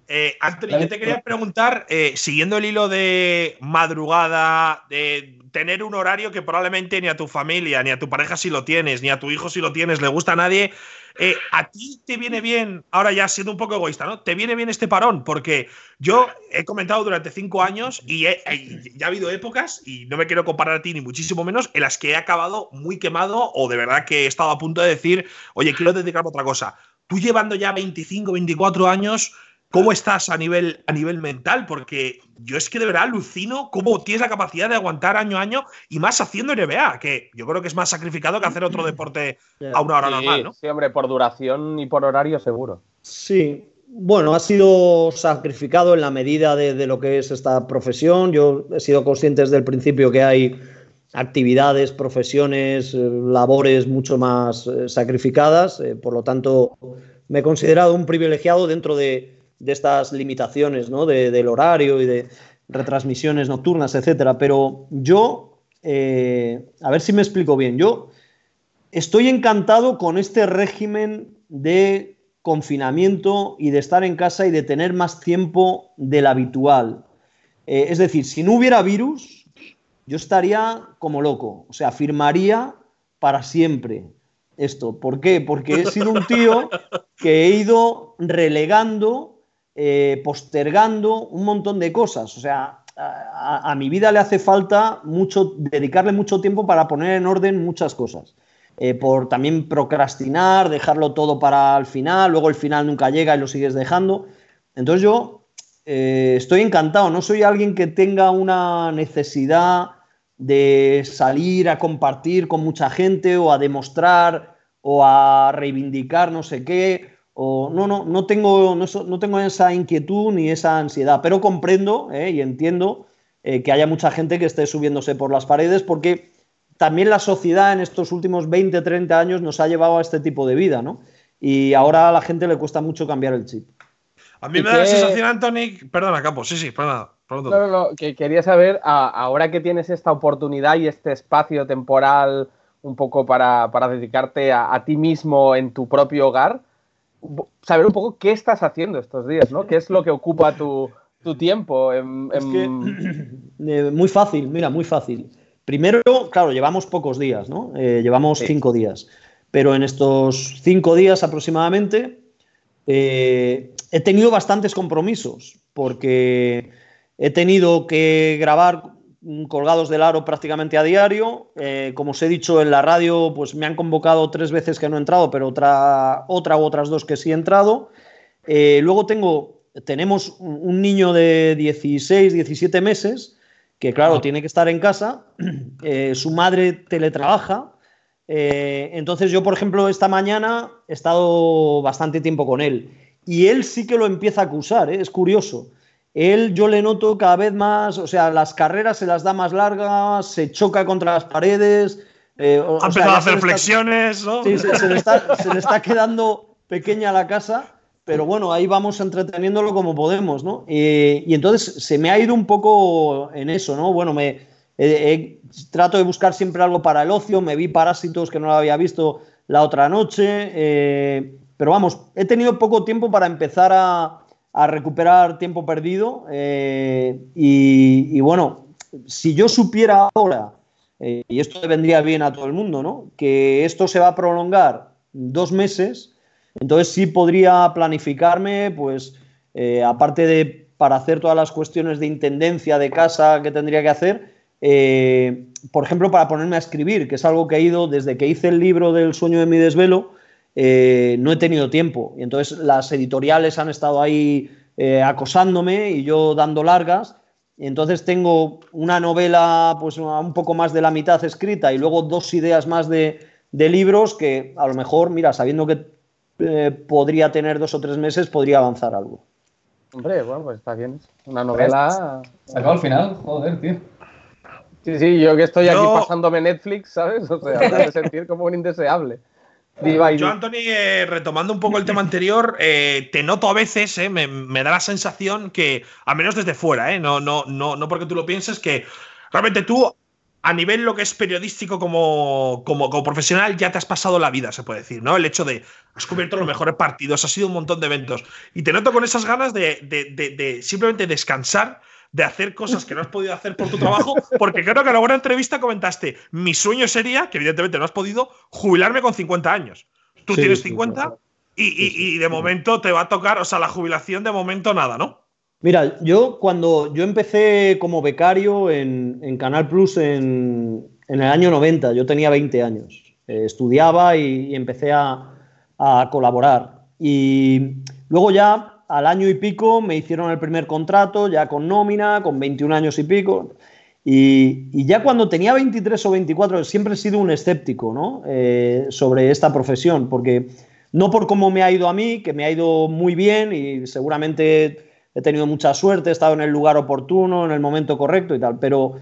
Eh, Anthony, yo te quería preguntar, eh, siguiendo el hilo de madrugada, de tener un horario que probablemente ni a tu familia, ni a tu pareja si lo tienes, ni a tu hijo si lo tienes, le gusta a nadie. eh, ¿A ti te viene bien, ahora ya siendo un poco egoísta, ¿no? ¿Te viene bien este parón? Porque yo he comentado durante cinco años y, he- y ya ha habido épocas, y no me quiero comparar a ti ni muchísimo menos, en las que he acabado muy quemado o de verdad que he estado a punto de decir, oye, quiero dedicarme a otra cosa. Tú llevando ya 25, 24 años, ¿Cómo estás a nivel, a nivel mental? Porque yo es que de verdad alucino cómo tienes la capacidad de aguantar año a año y más haciendo NBA, que yo creo que es más sacrificado que hacer otro deporte a una hora Sí, normal, ¿no? sí, hombre, por duración y por horario seguro. Sí, bueno, ha sido sacrificado en la medida de, de lo que es esta profesión. Yo he sido consciente desde el principio que hay actividades, profesiones, eh, labores mucho más eh, sacrificadas. eh, por lo tanto, me he considerado un privilegiado dentro de, de estas limitaciones ¿no? de- del horario y de retransmisiones nocturnas, etcétera. Pero yo, a ver si me explico bien, yo estoy encantado con este régimen de confinamiento y de estar en casa y de tener más tiempo del habitual. Es decir, si no hubiera virus, yo estaría como loco. O sea, firmaría para siempre esto. ¿Por qué? Porque he sido un tío que he ido relegando, eh, postergando un montón de cosas. O sea, a, mi vida le hace falta mucho, dedicarle mucho tiempo para poner en orden muchas cosas. Eh, por también procrastinar, dejarlo todo para el final, luego el final nunca llega y lo sigues dejando. Entonces yo eh, estoy encantado, no soy alguien que tenga una necesidad de salir a compartir con mucha gente o a demostrar o a reivindicar no sé qué. O, no, no, no tengo, no, no tengo esa inquietud ni esa ansiedad, pero comprendo eh, y entiendo eh, que haya mucha gente que esté subiéndose por las paredes porque también la sociedad en estos últimos 20, 30 años nos ha llevado a este tipo de vida, ¿no? Y ahora a la gente le cuesta mucho cambiar el chip. A mí ¿Y me da la sensación, Anthony. Perdona, Capo, sí, sí, perdona. No, no, no, que quería saber, ahora que tienes esta oportunidad y este espacio temporal un poco para, para dedicarte a, a ti mismo en tu propio hogar, saber un poco qué estás haciendo estos días, ¿no? ¿Qué es lo que ocupa tu, tu tiempo? en- Es que, [clears throat] eh, muy fácil, mira, muy fácil. Primero, claro, llevamos pocos días, ¿no? Eh, llevamos Sí. cinco días. pero en estos cinco días aproximadamente eh, he tenido bastantes compromisos porque he tenido que grabar colgados del aro prácticamente a diario. Eh, como os he dicho en la radio, pues me han convocado tres veces que no he entrado, pero otra, otra u otras dos que sí he entrado. Eh, luego tengo, tenemos un niño de 16, 17 meses que claro, tiene que estar en casa, [clears throat] eh, su madre teletrabaja, entonces yo, por ejemplo, esta mañana he estado bastante tiempo con él y él sí que lo empieza a acusar, es curioso. Él yo le noto cada vez más, o sea, las carreras se las da más largas, se choca contra las paredes. Eh, ha empezado a hacer flexiones, ¿no? Sí, se, le está, quedando pequeña la casa, pero bueno, ahí vamos entreteniéndolo como podemos, ¿no? y entonces se me ha ido un poco en eso, ¿no? Bueno, me trato de buscar siempre algo para el ocio, me vi Parásitos que no lo había visto la otra noche, eh, pero vamos, he tenido poco tiempo para empezar a, recuperar tiempo perdido. Eh, y, bueno, si yo supiera ahora, eh, y esto vendría bien a todo el mundo, ¿no? que esto se va a prolongar dos meses, entonces sí podría planificarme, pues, aparte de para hacer todas las cuestiones de intendencia de casa que tendría que hacer, por ejemplo, para ponerme a escribir, que es algo que he ido desde que hice el libro del sueño de mi desvelo, eh, no he tenido tiempo. Y entonces las editoriales han estado ahí eh, acosándome y yo dando largas. Y entonces tengo una novela, pues un poco más de la mitad escrita y luego dos ideas más de, libros que a lo mejor, mira, sabiendo que eh, podría tener dos o tres meses, podría avanzar algo. Hombre, bueno, pues está bien. Una novela. Se acabó al final, joder, tío. Sí, sí, yo que estoy aquí pasándome Netflix, ¿sabes? O sea, me [laughs] sentir como un indeseable. Yo, Anthony, eh, retomando un poco el tema anterior, eh, te noto a veces, eh, me, da la sensación que, al menos desde fuera, no, no, no, no porque tú lo pienses, que realmente tú, a nivel lo que es periodístico como, como, profesional, ya te has pasado la vida, se puede decir, ¿no? El hecho de, has cubierto los mejores partidos, has sido un montón de eventos, y te noto con esas ganas de, de simplemente descansar de hacer cosas que no has podido hacer por tu trabajo, porque creo que en buena entrevista comentaste, mi sueño sería, que evidentemente no has podido, jubilarme con 50 años. Tú tienes 50 y, de momento te va a tocar, o sea, la jubilación de momento nada, ¿no? Mira, yo cuando yo empecé como becario en, Canal Plus en, el año 90, yo tenía 20 años, eh, estudiaba y, empecé a, a colaborar. Y luego ya al año y pico me hicieron el primer contrato, ya con nómina, con 21 años y pico. Y, ya cuando tenía 23 o 24, siempre he sido un escéptico ¿no? Eh, sobre esta profesión, porque no por cómo me ha ido a mí, que me ha ido muy bien y seguramente he tenido mucha suerte, he estado en el lugar oportuno, en el momento correcto y tal, pero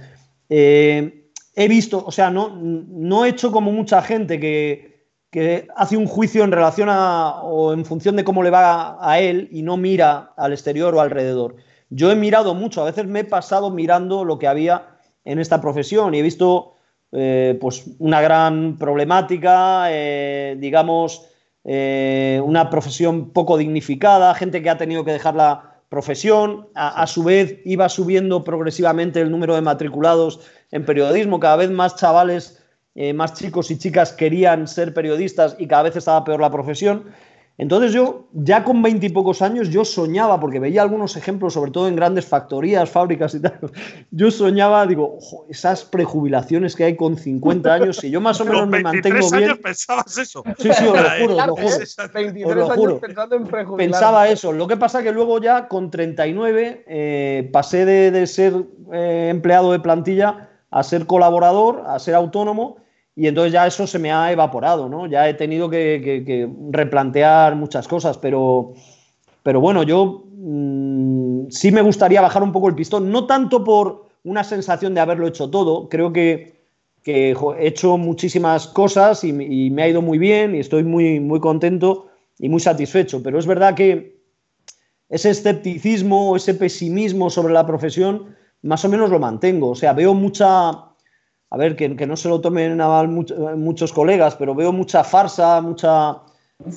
eh, he visto, o sea, no, no he hecho como mucha gente que, que hace un juicio en relación a o en función de cómo le va a, él y no mira al exterior o alrededor. Yo he mirado mucho, a veces me he pasado mirando lo que había en esta profesión y he visto eh, pues una gran problemática, eh, digamos, eh, una profesión poco dignificada, gente que ha tenido que dejar la profesión, a, a, su vez iba subiendo progresivamente el número de matriculados en periodismo, cada vez más chavales eh, más chicos y chicas querían ser periodistas y cada vez estaba peor la profesión. Entonces yo, ya con veintipocos años, yo soñaba, porque veía algunos ejemplos, sobre todo en grandes factorías, fábricas y tal, [laughs] yo soñaba, digo, esas prejubilaciones que hay con 50 años, si yo más o [laughs] menos me mantengo bien... años pensabas eso. Sí, sí, os lo juro, os lo juro. lo juro. Pensaba eso. Lo que pasa que luego ya con 39 eh, pasé de, ser eh, empleado de plantilla a ser colaborador, a ser autónomo, y entonces ya eso se me ha evaporado, ¿no? Ya he tenido que, replantear muchas cosas, pero, pero bueno, yo mm, sí me gustaría bajar un poco el pistón, no tanto por una sensación de haberlo hecho todo, creo que, he hecho muchísimas cosas y, me ha ido muy bien y estoy muy, muy contento y muy satisfecho, pero es verdad que ese escepticismo, ese pesimismo sobre la profesión, más o menos lo mantengo. O sea, veo mucha, a ver, que, no se lo tomen nada muchos colegas, pero veo mucha farsa, mucha,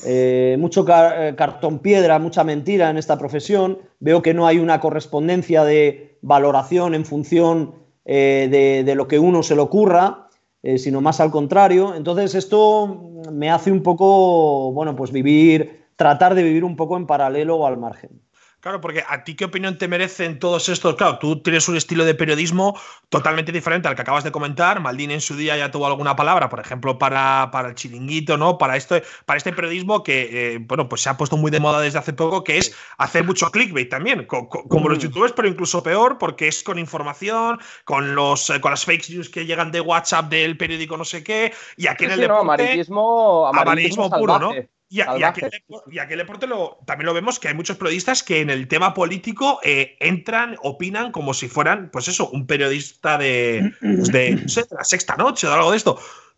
eh, mucho eh, cartón piedra, mucha mentira en esta profesión. Veo que no hay una correspondencia de valoración en función eh, de, lo que uno se le ocurra. eh, sino más al contrario. Entonces esto me hace un poco, bueno, pues vivir, tratar de vivir un poco en paralelo o al margen. Claro, porque a ti qué opinión te merecen todos estos. Claro, tú tienes un estilo de periodismo totalmente diferente al que acabas de comentar. Maldini en su día ya tuvo alguna palabra, por ejemplo, para, para el chiringuito, ¿no? Para, esto, para este periodismo que, eh, bueno, pues se ha puesto muy de moda desde hace poco, que es hacer mucho clickbait también, como los mm. youtubers, pero incluso peor, porque es con información, con, los, eh, con las fake news que llegan de WhatsApp del periódico no sé qué, y aquí en el deporte, amarillismo, amarillismo, puro, ¿no? Y, aquel, deporte lo, también lo vemos que hay muchos periodistas que en el tema político eh, entran, opinan como si fueran, pues eso, un periodista de, pues de, no sé, la sexta noche o algo de esto.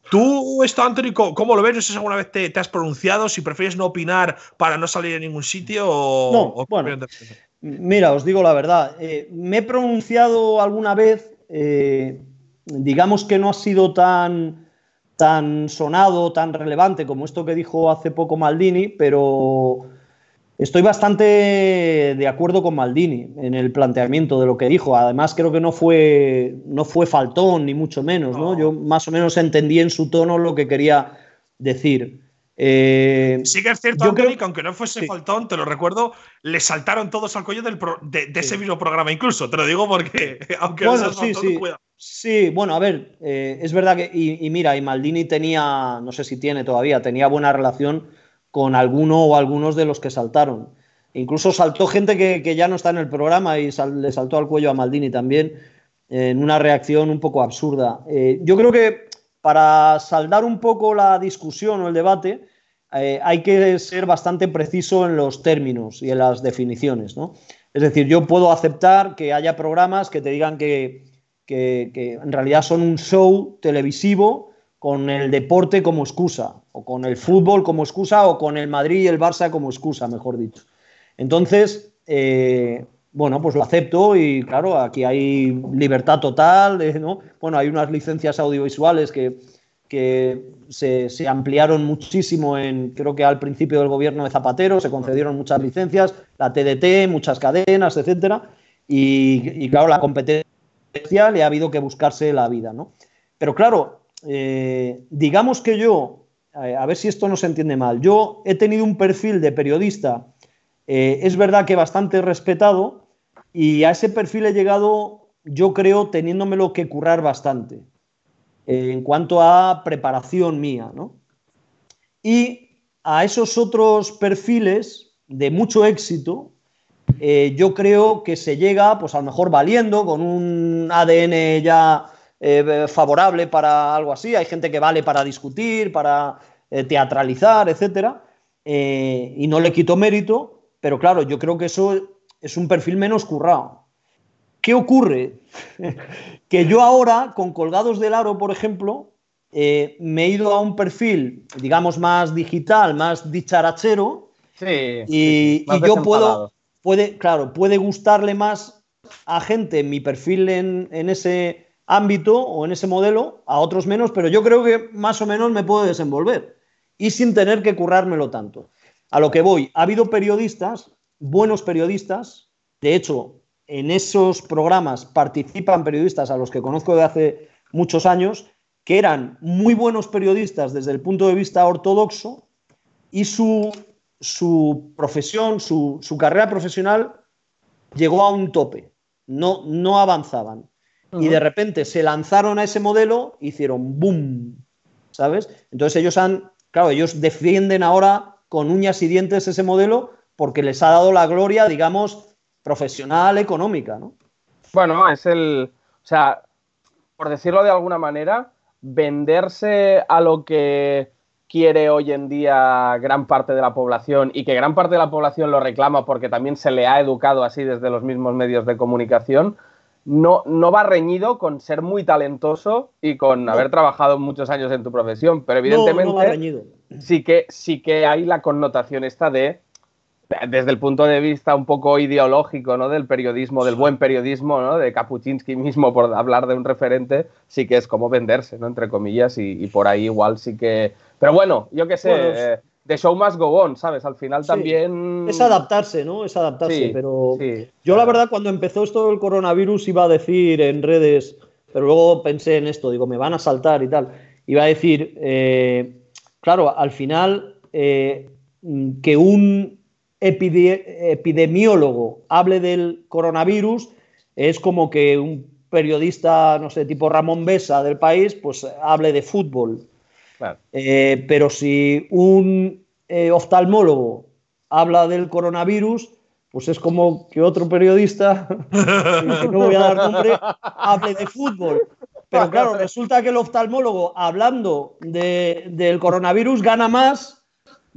¿Tú, esto, Anthony, cómo lo ves? No sé si alguna vez te, has pronunciado, si prefieres no opinar para no salir en ningún sitio o. bueno, mira, os digo la verdad. Eh, me he pronunciado alguna vez, eh, digamos que no ha sido tan tan sonado, tan relevante como esto que dijo hace poco Maldini, pero estoy bastante de acuerdo con Maldini en el planteamiento de lo que dijo. Además, creo que no fue, no fue faltón, ni mucho menos. ¿no? Yo más o menos entendí en su tono lo que quería decir. Eh, sí que es cierto, que aunque no fuese faltón, te lo recuerdo, le saltaron todos al cuello del de, ese mismo programa, incluso. Te lo digo porque, [laughs] aunque bueno, sí, sí. Sí, bueno, a ver, eh, es verdad que, y, mira, y Maldini tenía, no sé si tiene todavía, tenía buena relación con alguno o algunos de los que saltaron. Incluso saltó gente que, ya no está en el programa y le saltó al cuello a Maldini también en una reacción un poco absurda. Eh, yo creo que para saldar un poco la discusión o el debate, eh, hay que ser bastante preciso en los términos y en las definiciones. ¿no? Es decir, yo puedo aceptar que haya programas que te digan que que, en realidad son un show televisivo con el deporte como excusa, o con el fútbol como excusa, o con el Madrid y el Barça como excusa, mejor dicho. Entonces, eh, bueno, pues lo acepto y claro, aquí hay libertad total, ¿no? Bueno, hay unas licencias audiovisuales que, que se, se, ampliaron muchísimo en, creo que al principio del gobierno de Zapatero, se concedieron muchas licencias, la TDT, muchas cadenas, etcétera, y, y claro, la competencia y ha habido que buscarse la vida, ¿no? Pero claro, eh, digamos que yo, eh, a ver si esto no se entiende mal, yo he tenido un perfil de periodista, eh, es verdad que bastante respetado, y a ese perfil he llegado, yo creo, teniéndomelo que currar bastante, en cuanto a preparación mía, ¿no? Y a esos otros perfiles de mucho éxito, eh, yo creo que se llega, pues a lo mejor valiendo, con un ADN ya eh, favorable para algo así. Hay gente que vale para discutir, para eh, teatralizar, etcétera, y no le quito mérito, pero claro, yo creo que eso es un perfil menos currado. ¿Qué ocurre? [laughs] que yo ahora, con Colgados del Aro, por ejemplo, me he ido a un perfil, digamos, más digital, más dicharachero, y, y yo puedo puede, claro, puede gustarle más a gente mi perfil en, ese ámbito o en ese modelo, a otros menos, pero yo creo que más o menos me puedo desenvolver y sin tener que currármelo tanto. A lo que voy, ha habido periodistas, buenos periodistas, de hecho, en esos programas participan periodistas a los que conozco de hace muchos años, que eran muy buenos periodistas desde el punto de vista ortodoxo y su su profesión, su, carrera profesional llegó a un tope, no, no avanzaban. Y de repente se lanzaron a ese modelo, hicieron boom, ¿sabes? Entonces ellos han, claro, ellos defienden ahora con uñas y dientes ese modelo porque les ha dado la gloria, digamos, profesional, económica, ¿no? Bueno, es el, o sea, por decirlo de alguna manera, venderse a lo que quiere hoy en día gran parte de la población y que gran parte de la población lo reclama porque también se le ha educado así desde los mismos medios de comunicación, no, no va reñido con ser muy talentoso y con haber trabajado muchos años en tu profesión, pero evidentemente sí, que, sí que hay la connotación esta de desde el punto de vista un poco ideológico, ¿no? Del periodismo, del buen periodismo, ¿no? De Kapuczynski mismo, por hablar de un referente, sí que es como venderse, ¿no? Entre comillas, y por ahí igual sí que pero bueno, yo qué sé, de The Show Must Go On, ¿sabes? Al final también... Es adaptarse, ¿no? Es adaptarse, pero yo la verdad cuando empezó esto del coronavirus iba a decir en redes, pero luego pensé en esto, digo, me van a saltar y tal. Iba a decir, eh, claro, al final, eh, que un epidemiólogo hable del coronavirus es como que un periodista, no sé, tipo Ramón Besa del país, pues hable de fútbol. Eh, pero si un oftalmólogo habla del coronavirus, pues es como que otro periodista, [laughs] no voy a dar nombre, hable de fútbol. Pero claro, resulta que el oftalmólogo, hablando del coronavirus, gana más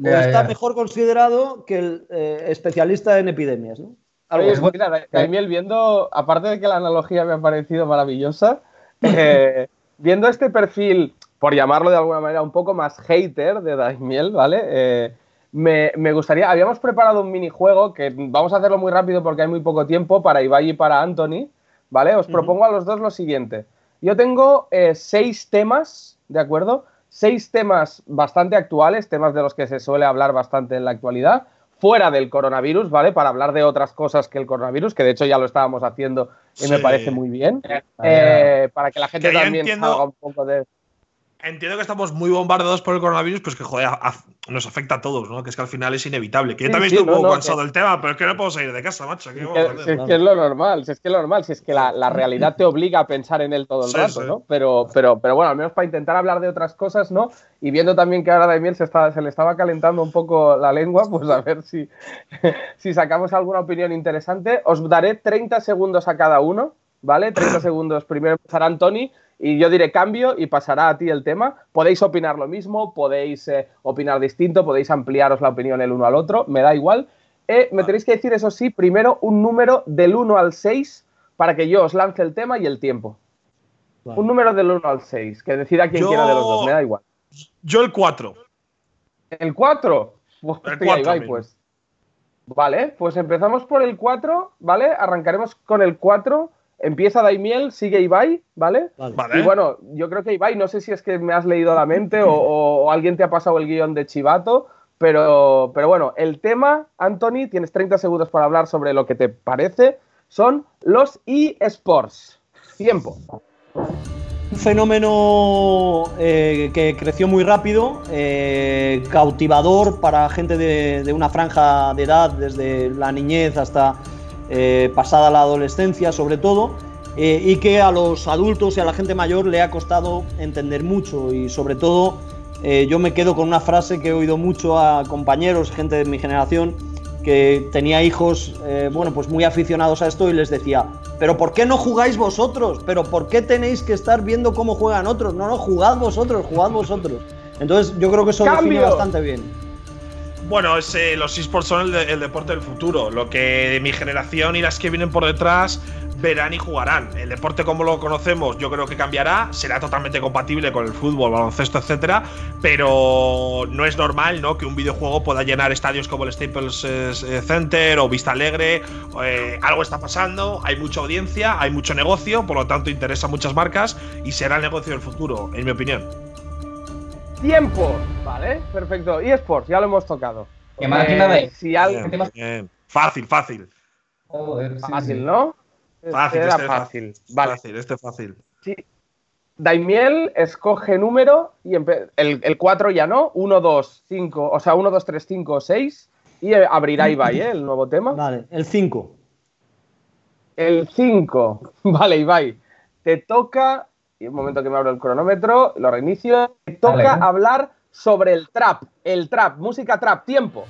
o está mejor considerado que el eh, especialista en epidemias. ¿no? Oye, mira, Daniel, viendo, aparte de que la analogía me ha parecido maravillosa, [laughs] eh, viendo este perfil, por llamarlo de alguna manera, un poco más hater de Daimiel, ¿vale? Eh, me, gustaría, habíamos preparado un minijuego que vamos a hacerlo muy rápido porque hay muy poco tiempo para Ibai y para Anthony, ¿vale? Os propongo a los dos lo siguiente. Yo tengo eh, seis temas, ¿de acuerdo? Seis temas bastante actuales, temas de los que se suele hablar bastante en la actualidad, fuera del coronavirus, ¿vale? Para hablar de otras cosas que el coronavirus, que de hecho ya lo estábamos haciendo y me parece muy bien. Eh, para que la gente también salga un poco de entiendo que estamos muy bombardeados por el coronavirus, pues que joder, nos afecta a todos, ¿no? Que es que al final es inevitable. Que yo también estoy un poco cansado del tema, pero es que no puedo salir de casa, macho. Si es, que, es lo normal, si es que es lo normal, si es que la, realidad te obliga a pensar en él todo el rato, ¿no? Pero, pero, pero bueno, al menos para intentar hablar de otras cosas, ¿no? Y viendo también que ahora Damiel se, está, se le estaba calentando un poco la lengua, pues a ver si, [laughs] si sacamos alguna opinión interesante. Os daré 30 segundos a cada uno, ¿vale? 30 segundos. Primero empezará Antoni y yo diré cambio y pasará a ti el tema. Podéis opinar lo mismo, podéis eh, opinar distinto, podéis ampliaros la opinión el uno al otro, me da igual. Eh, me tenéis que decir, eso sí, primero un número del 1 al 6 para que yo os lance el tema y el tiempo. Un número del 1 al 6, que decida quién quiera de los dos, me da igual. Yo el 4. ¿El 4? el 4 pues. Vale, pues empezamos por el 4, ¿vale? Arrancaremos con el 4 Empieza Daimiel, sigue Ibai, ¿vale? Y bueno, yo creo que Ibai, no sé si es que me has leído la mente o, alguien te ha pasado el guion de Chivato, pero, pero bueno, el tema, Anthony, tienes 30 segundos para hablar sobre lo que te parece, son los eSports. Tiempo. Un fenómeno eh, que creció muy rápido, eh, cautivador para gente de, de una franja de edad, desde la niñez hasta eh, pasada la adolescencia sobre todo, eh, y que a los adultos y a la gente mayor le ha costado entender mucho y sobre todo eh, yo me quedo con una frase que he oído mucho a compañeros, gente de mi generación, que tenía hijos, bueno, pues muy aficionados a esto y les decía, pero ¿por qué no jugáis vosotros? ¿Pero por qué tenéis que estar viendo cómo juegan otros? No, no, jugad vosotros, jugad vosotros. Entonces yo creo que eso define bastante bien. Bueno, eh, los esports son el, deporte del futuro. Lo que mi generación y las que vienen por detrás verán y jugarán. El deporte como lo conocemos yo creo que cambiará, será totalmente compatible con el fútbol, baloncesto, etcétera, pero no es normal, ¿no? que un videojuego pueda llenar estadios como el Staples eh, Center o Vista Alegre. Eh, algo está pasando, hay mucha audiencia, hay mucho negocio, por lo tanto interesa a muchas marcas y será el negocio del futuro, en mi opinión. Tiempo. Vale, perfecto. Y Sports, ya lo hemos tocado. ¿Qué máquina eh, si Fácil, fácil. fácil, ¿no? Fácil, este fácil. Vale. Fácil, este fácil. Sí. Daimiel escoge número y el, 4 ya no. 1, 2, 5, o sea, 1, 2, 3, 5, 6. Y abrirá [laughs] Ibai, ¿eh? El nuevo tema. Vale, el 5. El 5. [laughs] Vale, Ibai. Te toca y un momento que me abro el cronómetro, lo reinicio. Toca hablar sobre el trap, el trap, música trap, tiempo.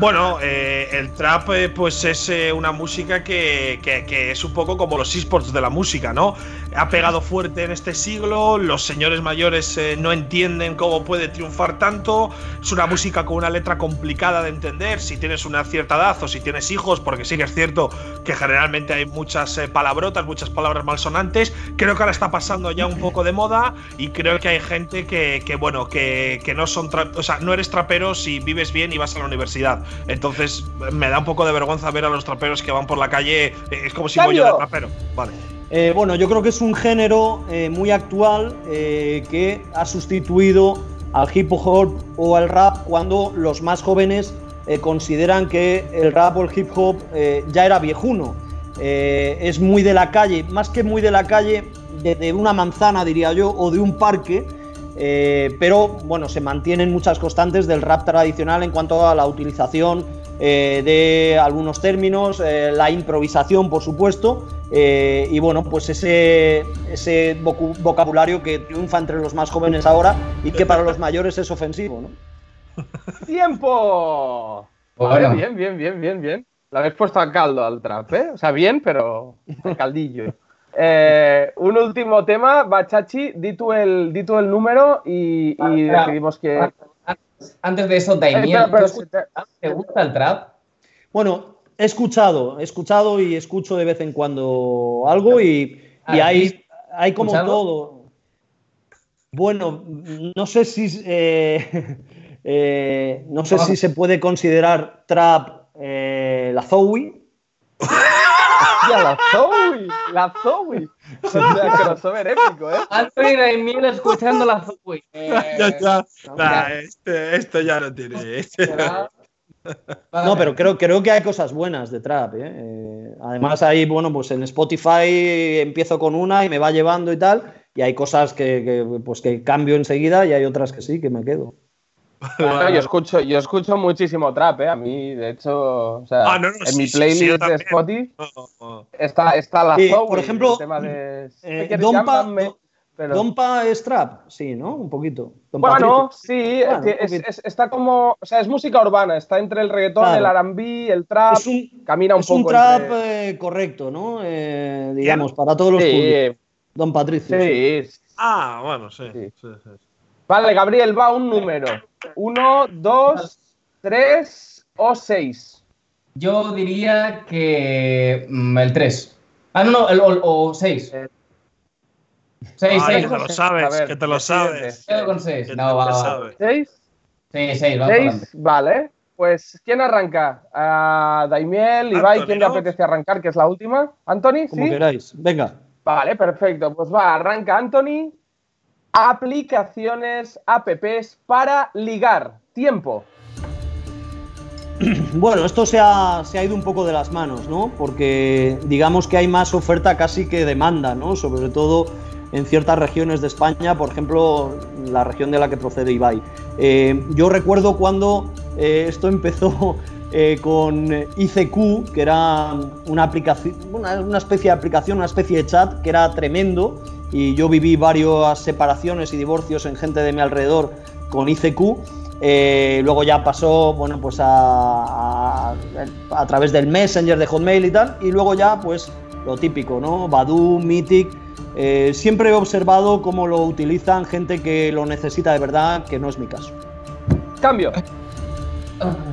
Bueno, eh, el trap eh, pues es eh, una música que, es un poco como los esports de la música, ¿no? Ha pegado fuerte en este siglo, los señores mayores no entienden cómo puede triunfar tanto, es una música con una letra complicada de entender si tienes una cierta edad o si tienes hijos, porque sí que es cierto que generalmente hay muchas palabrotas, muchas palabras malsonantes, creo que ahora está pasando ya un poco de moda y creo que hay gente que, bueno, que, no son, o sea, no eres trapero si vives bien y vas a la universidad. Entonces me da un poco de vergüenza ver a los traperos que van por la calle. Eh, es como si voy yo de trapero. Vale. Eh, bueno, yo creo que es un género eh, muy actual que ha sustituido al hip hop o al rap cuando los más jóvenes consideran que el rap o el hip hop ya era viejuno. es muy de la calle, más que muy de la calle, de, de una manzana, diría yo, o de un parque. Eh, pero bueno, se mantienen muchas constantes del rap tradicional en cuanto a la utilización eh, de algunos términos, eh, la improvisación, por supuesto, eh, y bueno, pues ese, ese vocabulario que triunfa entre los más jóvenes ahora y que para los mayores es ofensivo, ¿no? [laughs] ¡Tiempo! Bueno. Bien, bien, bien, bien, bien. Lo habéis puesto a caldo al trap, ¿eh? O sea, bien, pero a caldillo. Eh, un último tema, Bachachi, di tú el, di tú el número y, decidimos que. Antes de eso, Eh, Daimiel, pero- pero ¿tú si escuchas- ¿te gusta el trap? Bueno, he escuchado, he escuchado y escucho de vez en cuando algo y, y Ah, hay, hay como ¿escuchado? todo. Bueno, no sé si eh, [laughs] eh, no sé si se puede considerar trap eh, la Zoe. [laughs] ¡Hostia, la Zoe! ¡La Zoe! O sea, crossover épico, ¿eh? Anthony Daimiel escuchando la Zoe. [laughs] Ya, ya. Nah, este- esto ya no tiene. este- No, pero creo, creo que hay cosas buenas de trap. ¿eh? Eh, además, ahí, bueno, pues en Spotify empiezo con una y me va llevando y tal. Y hay cosas que, que, pues que cambio enseguida y hay otras que sí, que me quedo. Bueno, yo escucho, yo escucho muchísimo trap, ¿eh? A mí, de hecho, o sea, Ah, no, no, en sí, mi sí, sí, playlist de. Spotify No, está, está la Sí, Zoe, por ejemplo, el tema de... eh, ¿Qué Dompa- llámame? Pero- Dompa es trap, sí, ¿no? Un poquito. Don Bueno, Patricio. sí, Bueno, es que un es- poquito. es- está como, o sea, es música urbana, está entre el reggaetón, Claro. el R&B, el trap, es un, camina un es un poco trap entre- eh, correcto, ¿no? Eh, digamos, para todos los Sí, públicos. Don Patricio. sí. sí. Ah, bueno, sí. Sí. Vale, Gabriel, va un número. Uno, dos, tres o seis. Yo diría que mm, el 3. Ah, no, no, el, o 6. Eh. 6, Ay, 6. que te lo A sabes, ver, que te lo sabes. Quedo con 6. Que No, va, lo va. sabes. ¿Seis? Sí, 6, vamos para adelante. Seis, vale. Pues, ¿quién arranca? ¿A Daimiel, Ibai? Anthony, ¿Quién le ¿no? apetece arrancar? Que es la última. ¿Anthony? Como ¿Sí? queráis. Venga. Vale, perfecto. Pues va, arranca Anthony. Aplicaciones, apps para ligar. Tiempo. [clears throat] Bueno, esto se ha, se ha ido un poco de las manos, ¿no? Porque digamos que hay más oferta casi que demanda, ¿no? Sobre todo en ciertas regiones de España, por ejemplo, la región de la que procede Ibai. Eh, yo recuerdo cuando eh, esto empezó [laughs] eh, con ICQ, que era una aplicación, una, una especie de aplicación, una especie de chat que era tremendo, y yo viví varias separaciones y divorcios en gente de mi alrededor con ICQ. Eh, luego ya pasó, bueno, pues a, a, través del Messenger de Hotmail y tal, y luego ya, pues lo típico, ¿no? Badu, Mythic. Eh, siempre he observado cómo lo utilizan gente que lo necesita de verdad, que no es mi caso. Cambio.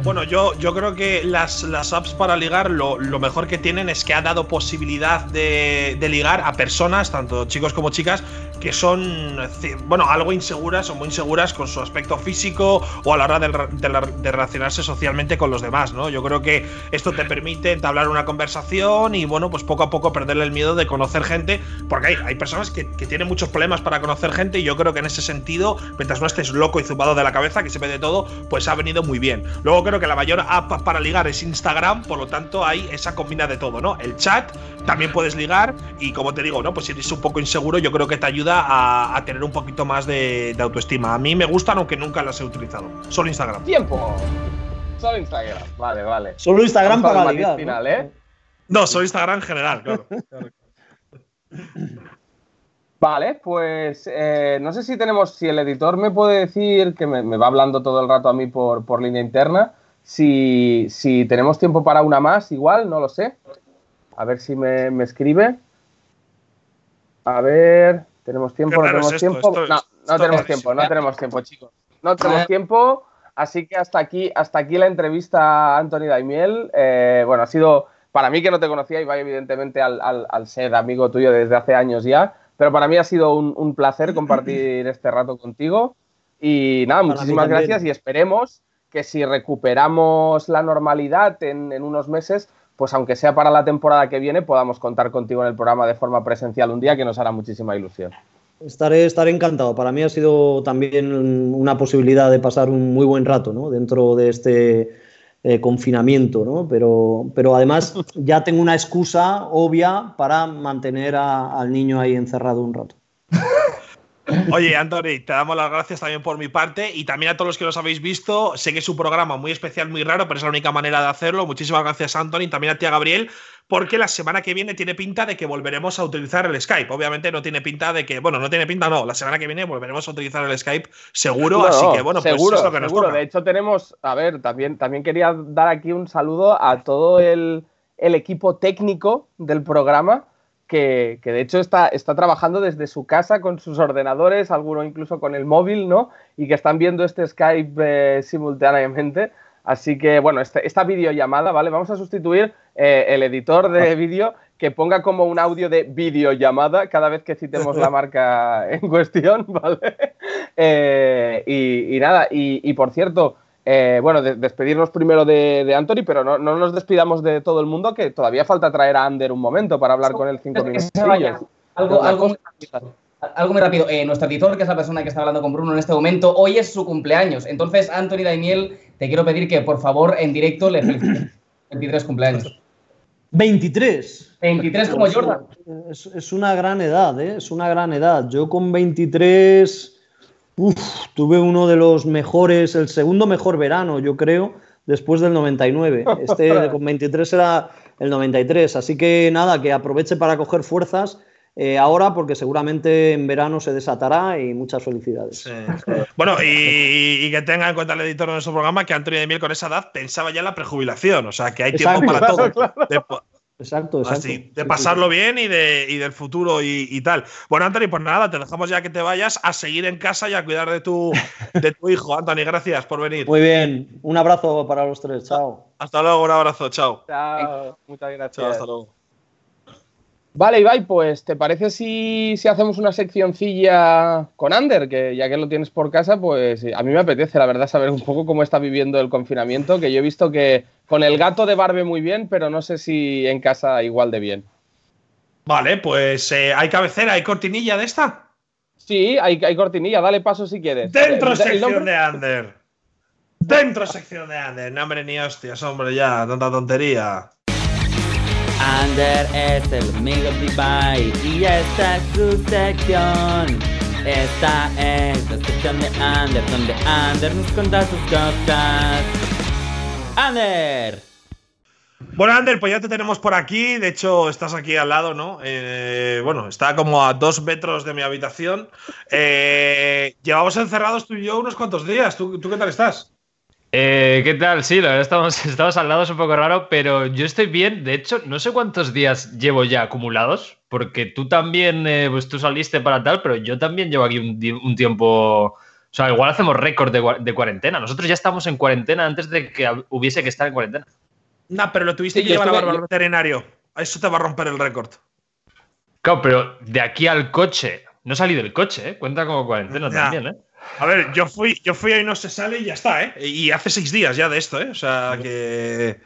Bueno, yo, yo creo que las, las apps para ligar lo, lo mejor que tienen es que ha dado posibilidad de, de ligar a personas, tanto chicos como chicas, que son, bueno, algo inseguras o muy inseguras con su aspecto físico o a la hora de, de relacionarse socialmente con los demás, ¿no? Yo creo que esto te permite entablar una conversación y, bueno, pues poco a poco perderle el miedo de conocer gente, porque hay, hay personas que, que tienen muchos problemas para conocer gente y yo creo que en ese sentido, mientras no estés loco y zumbado de la cabeza, que se ve de todo, pues ha venido muy bien. Luego creo que la mayor app para ligar es Instagram, por lo tanto hay esa combina de todo, ¿no? El chat, también puedes ligar y como te digo, ¿no? Pues si eres un poco inseguro, yo creo que te ayuda a, a tener un poquito más de, de autoestima. A mí me gustan, aunque nunca las he utilizado. Solo Instagram. Tiempo. Solo Instagram. Vale, vale. Solo Instagram para ligar. ¿no? final, ¿eh? No, solo Instagram en general, claro. [laughs] Vale, pues eh, no sé si tenemos, si el editor me puede decir, que me, me va hablando todo el rato a mí por, por línea interna, si, si tenemos tiempo para una más, igual, no lo sé. A ver si me, me escribe. A ver, ¿tenemos tiempo? ¿No tenemos es esto, tiempo? esto- no, esto no es tenemos tiempo, no tenemos tiempo, chicos. No tenemos tiempo, así que hasta aquí, hasta aquí la entrevista a Anthony Daimiel. Eh, bueno, ha sido para mí que no te conocía y vaya evidentemente al, al- al ser amigo tuyo desde hace años ya, pero para mí ha sido un, un placer [laughs] compartir este rato contigo. Y nada, muchísimas gracias y esperemos que si recuperamos la normalidad en, en unos meses, pues aunque sea para la temporada que viene, podamos contar contigo en el programa de forma presencial un día que nos hará muchísima ilusión. Estaré, estaré encantado. Para mí ha sido también una posibilidad de pasar un muy buen rato ¿no? dentro de este, eh, confinamiento, ¿no? Pero, pero además [laughs] ya tengo una excusa obvia para mantener al niño ahí encerrado un rato. [laughs] Oye, Anthony, te damos las gracias también por mi parte y también a todos los que los habéis visto. Sé que es un programa muy especial, muy raro, pero es la única manera de hacerlo. Muchísimas gracias, Anthony, también a ti, a Gabriel, porque la semana que viene tiene pinta de que volveremos a utilizar el Skype. Obviamente no tiene pinta de que, bueno, no tiene pinta, no. La semana que viene volveremos a utilizar el Skype seguro, así que bueno, pues seguro, es lo que nos seguro. De hecho, tenemos, a ver, también, también quería dar aquí un saludo a todo el, el equipo técnico del programa que, de hecho está, está, trabajando desde su casa con sus ordenadores, alguno incluso con el móvil, ¿no? Y que están viendo este Skype eh, simultáneamente. Así que, bueno, este, esta videollamada, ¿vale? Vamos a sustituir eh, el editor de [laughs] vídeo que ponga como un audio de videollamada cada vez que citemos la marca [laughs] en cuestión, ¿vale? [laughs] Eh, y, nada, y por cierto, eh, bueno, despedirnos primero de, Anthony, pero no, nos despidamos de todo el mundo, que todavía falta traer a Ander un momento para hablar con él cinco minutos. Algo, algo, muy rápido. Algo muy rápido. Eh, nuestro editor, que es la persona que está hablando con Bruno en este momento, hoy es su cumpleaños. Entonces, Anthony Daniel, te quiero pedir que por favor en directo le felicites [coughs] 23 cumpleaños. 23. 23 como Jordan. Es, es, una gran edad, ¿eh? Es una gran edad. Yo con 23 Uf, tuve uno de los mejores, el segundo mejor verano, yo creo, después del 99. Este [laughs] con 23 era el 93. Así que nada, que aproveche para coger fuerzas. Eh, ahora porque seguramente en verano se desatará y muchas felicidades. Bueno, y, que tenga en cuenta el editor de nuestro programa que Antonio de Miel con esa edad pensaba ya en la prejubilación, o sea que hay tiempo para todo. Exacto, exacto. Así, de pasarlo bien y, de, y del futuro y, tal. Bueno, Anthony, pues nada, te dejamos ya que te vayas a seguir en casa y a cuidar de tu, de tu hijo. Anthony, gracias por venir. Muy bien, un abrazo para los tres, chao. Hasta luego, un abrazo, chao. Chao, muchas gracias. Chao, hasta luego. Vale, Ibai, pues ¿te parece si, si, hacemos una seccioncilla con Ander? Que ya que lo tienes por casa, pues a mí me apetece, la verdad, saber un poco cómo está viviendo el confinamiento, que yo he visto que con el gato de Barbe muy bien, pero no sé si en casa igual de bien. Vale, pues eh, ¿hay cabecera, hay cortinilla de esta? Sí, hay, hay cortinilla, dale paso si quieres. Dentro sección de Ander. Dentro sección de Ander. No, hombre, ni hostias, hombre, ya, tanta tontería. Ander es el amigo de Ibai y esta es su sección. Esta es la sección de Ander, donde Ander nos cuenta sus cosas. Ander. Bueno, Ander, pues ya te tenemos por aquí. De hecho, estás aquí al lado, ¿no? Eh, bueno, está como a dos metros de mi habitación. Eh, llevamos encerrados tú y yo unos cuantos días. ¿Tú, tú qué tal estás? Eh, ¿Qué tal? Sí, la verdad estamos, [laughs] estamos al lado, es un poco raro, pero yo estoy bien. De hecho, no sé cuántos días llevo ya acumulados, porque tú también, eh, pues tú saliste para tal, pero yo también llevo aquí un, tiempo... O sea, igual hacemos récord de, cuarentena. Nosotros ya estamos en cuarentena antes de que hubiese que estar en cuarentena. No, pero lo tuviste que llevar al veterinario. Eso te va a romper el récord. Claro, pero de aquí al coche, no salí del coche, ¿eh? Cuenta como cuarentena también, ¿eh? A ver, yo fui, yo fui ahí no se sale y ya está, ¿eh? Y hace seis días ya de esto, ¿eh? O sea que.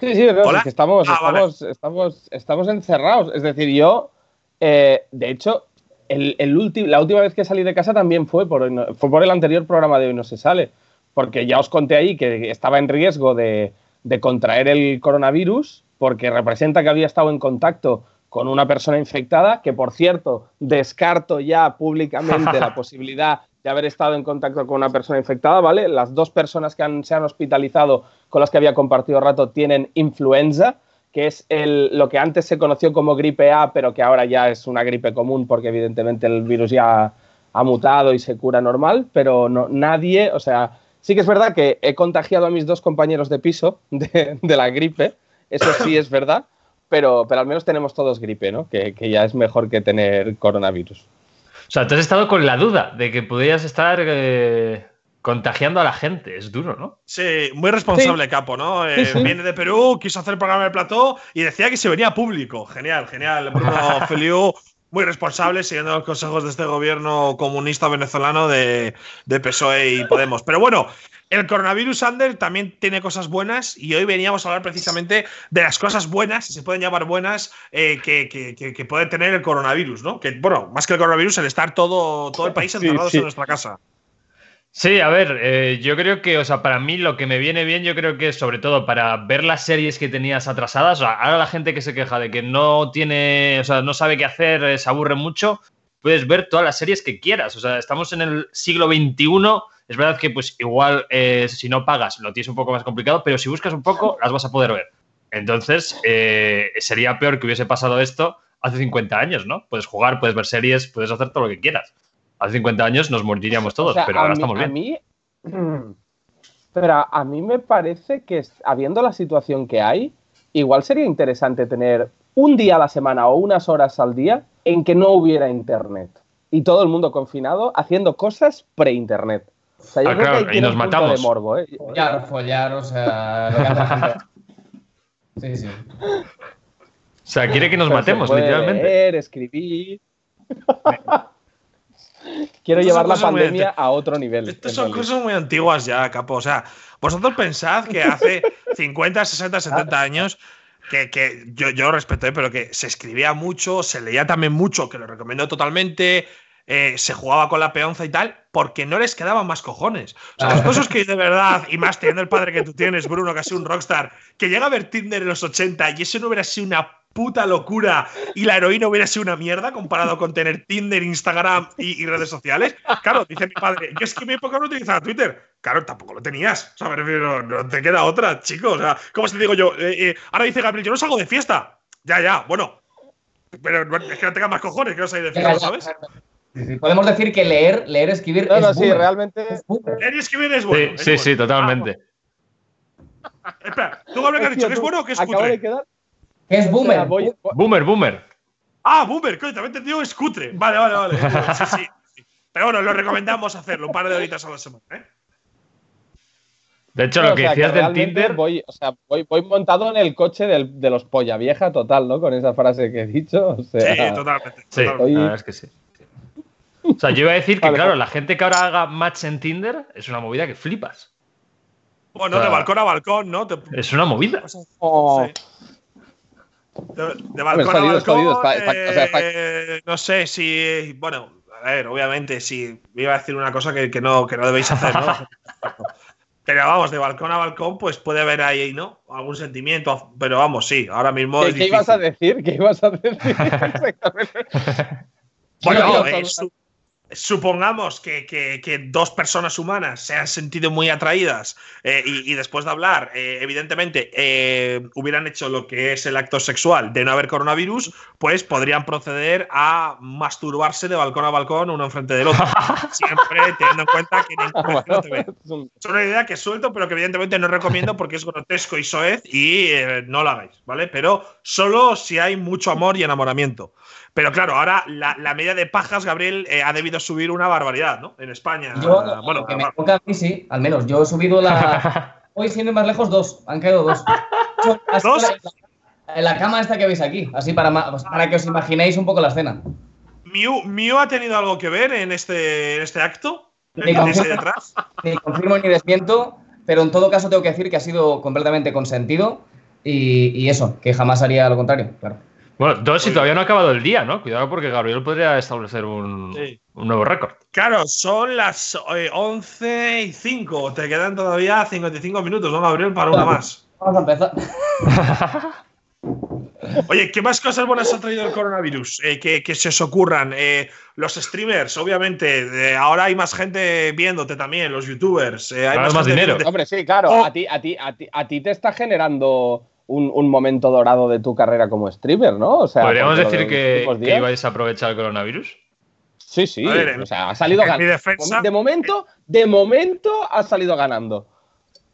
Sí, sí, es que estamos, ah, estamos, estamos, estamos, encerrados. Es decir, yo, eh, de hecho, el, el la última vez que salí de casa también fue por, fue por el anterior programa de Hoy No Se Sale. Porque ya os conté ahí que estaba en riesgo de, de contraer el coronavirus, porque representa que había estado en contacto con una persona infectada, que por cierto, descarto ya públicamente la [laughs] posibilidad de haber estado en contacto con una persona infectada, ¿vale? Las dos personas que han, se han hospitalizado con las que había compartido rato tienen influenza, que es el, lo que antes se conoció como gripe A, pero que ahora ya es una gripe común porque evidentemente el virus ya ha mutado y se cura normal, pero no, nadie, o sea, sí que es verdad que he contagiado a mis dos compañeros de piso de, de la gripe, eso sí es verdad, pero, pero al menos tenemos todos gripe, ¿no? Que, ya es mejor que tener coronavirus. O sea, tú has estado con la duda de que pudieras estar eh, contagiando a la gente. Es duro, ¿no? Sí, muy responsable, Capo, ¿no? Eh, viene de Perú, quiso hacer el programa de plató y decía que se venía público. Genial, genial. Bruno [laughs] Feliu, muy responsable, siguiendo los consejos de este gobierno comunista venezolano de, de PSOE y Podemos. Pero bueno, el coronavirus, Ander, también tiene cosas buenas y hoy veníamos a hablar precisamente de las cosas buenas, si se pueden llamar buenas, eh, que, puede tener el coronavirus, ¿no? Que, bueno, más que el coronavirus, el estar todo, todo el país encerrados en nuestra casa. Sí, a ver, eh, yo creo que, o sea, para mí lo que me viene bien, yo creo que es sobre todo para ver las series que tenías atrasadas. O sea, ahora la gente que se queja de que no tiene, o sea, no sabe qué hacer, eh, se aburre mucho, puedes ver todas las series que quieras. O sea, estamos en el siglo XXI. Es verdad que, pues, igual eh, si no pagas lo tienes un poco más complicado, pero si buscas un poco, las vas a poder ver. Entonces, eh, sería peor que hubiese pasado esto hace 50 años, ¿no? Puedes jugar, puedes ver series, puedes hacer todo lo que quieras. Hace 50 años nos moriríamos todos, O sea, pero ahora mí- estamos bien. A mí, [clears throat] pero a- a mí me parece que habiendo la situación que hay, igual sería interesante tener un día a la semana o unas horas al día en que no hubiera internet y todo el mundo confinado haciendo cosas pre-internet. O sea, yo Ah, claro, y nos matamos. de morbo, ¿eh? Follar, follar, o sea. Sí, sí. O sea, quiere que nos Pero se matemos, puede literalmente. leer, escribir. Quiero Estas llevar la pandemia a otro nivel. Estas son realidad. cosas muy antiguas ya, capo. O sea, vosotros pensad que hace 50, 60, 70 años que, que yo, yo lo respeto, ¿eh? pero que se escribía mucho, se leía también mucho, que lo recomiendo totalmente. eh, se jugaba con la peonza y tal, porque no les quedaban más cojones. O sea, los cosas que de verdad, y más teniendo el padre que tú tienes, Bruno, que ha sido un rockstar, que llega a ver Tinder en los 80 y eso no hubiera sido una puta locura y la heroína hubiera sido una mierda comparado con tener Tinder, Instagram y, y redes sociales. Claro, dice mi padre, yo es que en mi época no utilizaba Twitter. Claro, tampoco lo tenías. O sea, me refiero, no te queda otra, chicos. O sea, ¿cómo te digo yo? Eh, eh, ahora dice Gabriel, yo no salgo de fiesta. Ya, ya, bueno. Pero no- es que no tengas más cojones que no salir de fiesta, ¿sabes? Podemos decir que leer, leer, escribir No, es no, sí, boomer. realmente. Leer y escribir es bueno. Sí, es sí, bueno. sí, totalmente. Espera, ¿tú, Gabriel, qué has dicho? ¿Que es bueno o que es Acabo cutre? de quedar. Es o boomer. sea, voy- Boomer, boomer. Ah, Boomer, coño, también te digo es cutre. Vale, vale, vale. Sí, sí. sí. Pero bueno, lo recomendamos hacerlo un par de horitas a la semana, ¿eh? De hecho, lo o que sea, decías del Tinder. Voy, o sea, voy, voy montado en el coche del- de los polla vieja total, ¿no? Con esa frase que he dicho. O sea, Sí, totalmente. Sí, la verdad es que sí. O sea, yo iba a decir que, Vale, claro, pues. la gente que ahora haga match en Tinder es una movida que flipas. Bueno, O sea, de balcón a balcón, ¿no? Te- Es una movida. oh, Sí. De, de balcón a balcón. o sea, eh, no sé si. Bueno, a ver, obviamente, si iba a decir una cosa que, que no, que no debéis hacer, ¿no? [laughs] Pero vamos, de balcón a balcón, pues puede haber ahí, ¿no? Algún sentimiento. Pero vamos, sí, ahora mismo ¿Qué, es qué ibas a decir? ¿Qué ibas a decir? [laughs] Exactamente. Bueno, sí, su- supongamos que, que- que dos personas humanas se han sentido muy atraídas eh, y, y después de hablar, eh, evidentemente, eh, hubieran hecho lo que es el acto sexual de no haber coronavirus, pues podrían proceder a masturbarse de balcón a balcón uno enfrente del otro. [laughs] Siempre teniendo en cuenta que ningún te ve. Es un- Es una idea que suelto, pero que evidentemente no recomiendo porque es grotesco y soez y no lo hagáis, ¿vale? Pero solo si hay mucho amor y enamoramiento. Pero claro, ahora la, la media de pajas, Gabriel, eh, ha debido subir una barbaridad, ¿no? En España. Yo, Ah, bueno, que me toca a mí sí, al menos. Yo he subido la. [laughs] Hoy, sin ir más lejos, dos. Han caído dos. ¿Dos? La, la cama esta que veis aquí, así para, pues, para que os imaginéis un poco la escena. Miu, Miu ha tenido algo que ver en este, en este acto. Ni ¿De ese confirmo, ni confirmo ni desmiento, pero en todo caso tengo que decir que ha sido completamente consentido y, y eso, que jamás haría lo contrario, claro. Bueno, dos y todavía no ha acabado el día, ¿no? Cuidado porque Gabriel podría establecer un, Sí. un nuevo récord. Claro, son las eh, 11 y 5. Te quedan todavía 55 minutos, ¿no, Gabriel? Para una más. Vamos a empezar. [laughs] Oye, ¿qué más cosas buenas ha traído el coronavirus? Eh, que, que se os ocurran. Eh, los streamers, obviamente. eh, ahora hay más gente viéndote también, los youtubers. eh, hay más, más dinero. Hombre, sí, claro. Oh. A, ti, a, ti, a, ti, a ti te está generando un, un momento dorado de tu carrera como streamer, ¿no? O sea, ¿Podríamos decir de que, ibais a aprovechar el coronavirus? Sí, sí. Ver, o sea, ha salido ganando. defensa- De momento, de momento ha salido ganando.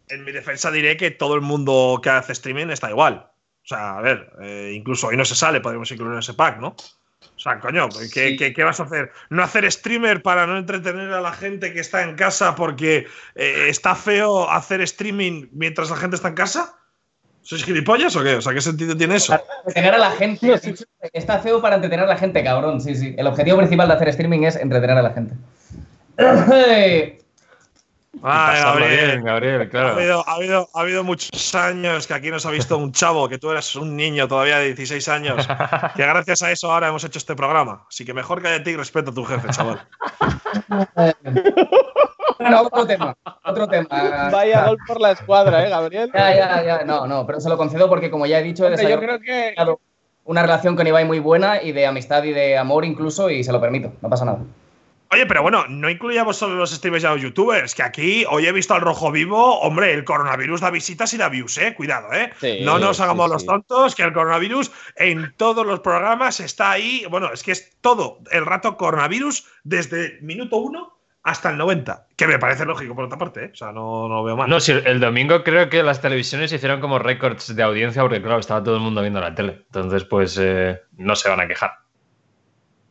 En mi defensa diré que todo el mundo que hace streaming está igual. O sea, a ver, eh, incluso hoy no se sale, podríamos incluir en ese pack, ¿no? O sea, coño, ¿qué, Sí. qué- qué vas a hacer? ¿No hacer streamer para no entretener a la gente que está en casa porque eh, está feo hacer streaming mientras la gente está en casa? ¿Sois gilipollas o qué? O sea, ¿qué sentido tiene eso? Entretener a la gente. dicho, Está feo para entretener a la gente, cabrón. Sí, sí. El objetivo principal de hacer streaming es entretener a la gente. [coughs] Ay, Gabriel. bien, Gabriel, Ha claro. habido, ha, habido, ha habido muchos años que aquí nos ha visto un chavo, que tú eres un niño todavía de 16 años, que gracias a eso ahora hemos hecho este programa. Así que mejor cállate y respeta a tu jefe, chaval. [laughs] Bueno, otro tema, otro tema. Vaya gol por la escuadra, ¿eh, Gabriel? Ya, ya, ya. No, no, pero se lo concedo porque, como ya he dicho, Hombre, yo creo que una relación con Ibai muy buena y de amistad y de amor incluso, y se lo permito, no pasa nada. Oye, pero bueno, no incluyamos solo los streamers y a los youtubers, que aquí hoy he visto al rojo vivo, hombre, el coronavirus da visitas y da views, eh. Cuidado, eh. Sí, no nos hagamos sí. los tontos, que el coronavirus en todos los programas está ahí. Bueno, es que es todo el rato coronavirus desde minuto uno hasta el 90, que me parece lógico por otra parte, eh. O sea, no, no lo veo mal. No, sí, el domingo creo que las televisiones hicieron como récords de audiencia porque, claro, estaba todo el mundo viendo la tele. Entonces, pues eh, no se van a quejar.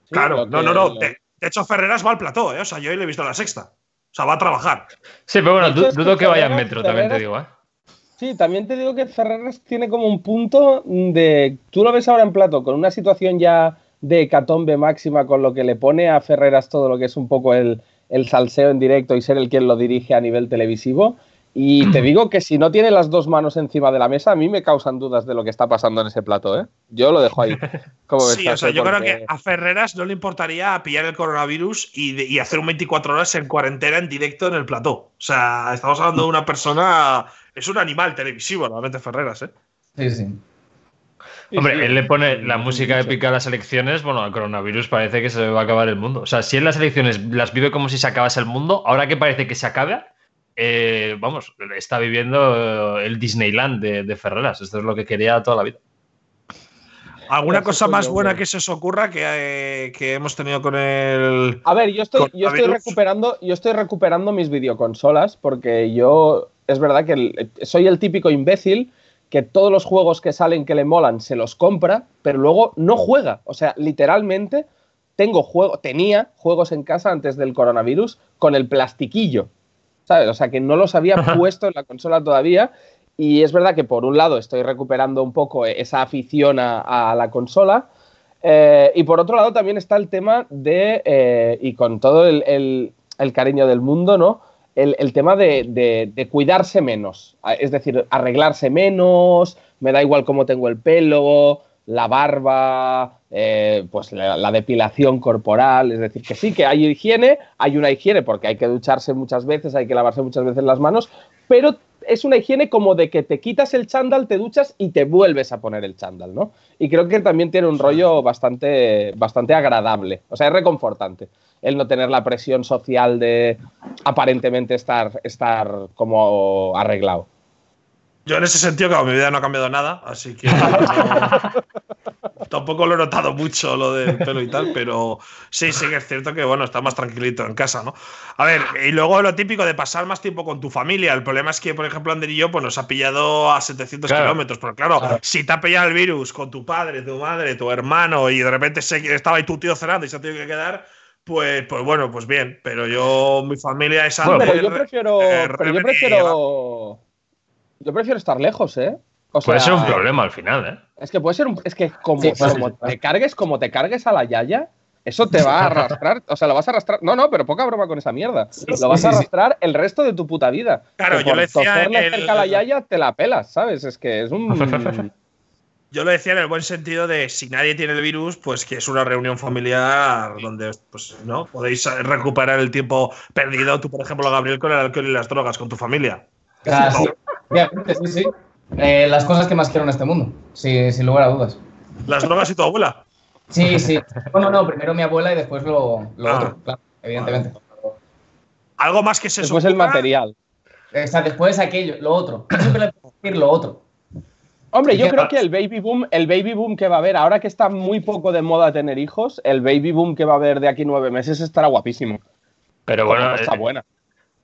claro, no, no, no. De, de hecho, Ferreras va al plató, eh. O sea, yo hoy le he visto la sexta. O sea, va a trabajar. Sí, pero bueno, que dudo que vaya en Ferreras- metro, también te digo, ¿eh? Sí, también te digo que Ferreras tiene como un punto de. Tú lo ves ahora en plato, con una situación ya de hecatombe máxima, con lo que le pone a Ferreras todo lo que es un poco el, el salseo en directo y ser el quien lo dirige a nivel televisivo. Y te digo que si no tiene las dos manos encima de la mesa, a mí me causan dudas de lo que está pasando en ese plato, ¿eh? Yo lo dejo ahí. [laughs] ¿Cómo ves, Sí, o sea, yo creo que a Ferreras no le importaría pillar el coronavirus y, de- y hacer un 24 horas en cuarentena en directo en el plató. O sea, estamos hablando de una persona. Es un animal televisivo, realmente Ferreras, ¿eh? Sí, sí. [laughs] Hombre, sí, él le pone la música mucho. épica a las elecciones. Bueno, al coronavirus parece que se va a acabar el mundo. O sea, si él las elecciones las vive como si se acabase el mundo, ahora que parece que se acabe, eh, vamos, está viviendo eh, el Disneyland de, de Ferreras. Esto es lo que quería toda la vida. ¿Alguna cosa más buena que se os ocurra que, eh, que hemos tenido con el. A ver, yo estoy, yo estoy recuperando, yo estoy recuperando mis videoconsolas porque yo es verdad que el- soy el típico imbécil que todos los juegos que salen que le molan se los compra, pero luego no juega. O sea, literalmente tengo juego, tenía juegos en casa antes del coronavirus con el plastiquillo. ¿Sabes? O sea, que no los había puesto en la consola todavía. Y es verdad que por un lado estoy recuperando un poco esa afición a, a la consola. Eh, y por otro lado también está el tema de, eh, y con todo el, el- el cariño del mundo, ¿no? El, el tema de, de- de cuidarse menos. Es decir, arreglarse menos, me da igual cómo tengo el pelo, la barba, eh, pues la, la depilación corporal. Es decir, que sí, que hay higiene, hay una higiene porque hay que ducharse muchas veces, hay que lavarse muchas veces las manos, pero es una higiene como de que te quitas el chándal, te duchas y te vuelves a poner el chándal, ¿no? Y creo que también tiene un rollo bastante, bastante agradable, o sea, es reconfortante el no tener la presión social de aparentemente estar, estar como arreglado. Yo en ese sentido, claro, mi vida no ha cambiado nada, así que no- [laughs] tampoco lo he notado mucho lo del pelo y tal, pero sí, sí que es cierto que bueno, está más tranquilito en casa, ¿no? A ver, y luego lo típico de pasar más tiempo con tu familia. El problema es que, por ejemplo, Ander y yo, pues nos ha pillado a 700 Claro. kilómetros, pero claro, si te ha pillado el virus con tu padre, tu madre, tu hermano, y de repente se, estaba ahí tu tío cenando y se ha tenido que quedar. Pues, pues bueno, pues bien, pero yo, mi familia es Bueno, Ander, pero yo prefiero, eh, pero yo prefiero, yo prefiero estar lejos, ¿eh? O Puede ser un problema al final, ¿eh? Es que puede ser un, es que como, Sí, sí, como sí. te cargues, como te cargues a la yaya, eso te va a [laughs] arrastrar, o sea, lo vas a arrastrar. No, no, pero poca broma con esa mierda. lo vas a arrastrar el resto de tu puta vida. Claro, Que yo por le decía toserle el- cerca a la yaya te la pelas, ¿sabes? Es que es un [laughs] Yo lo decía en el buen sentido de si nadie tiene el virus, pues que es una reunión familiar donde pues, ¿no? podéis recuperar el tiempo perdido, tú por ejemplo, Gabriel, con el alcohol y las drogas, con tu familia. Ah, sí. Obviamente, sí, sí. Eh, las cosas que más quiero en este mundo, sí, sin lugar a dudas. Las drogas y tu abuela. Sí, sí. Bueno, no, primero mi abuela y después lo, lo Ah. otro, claro, evidentemente. Algo más que se después el material. O sea, después aquello, lo otro. Yo siempre le puedo decir lo otro. Hombre, yo ¿Qué creo que el baby boom, el baby boom que va a haber, ahora que está muy poco de moda tener hijos, el baby boom que va a haber de aquí nueve meses estará guapísimo. Pero bueno, cosa eh, buena.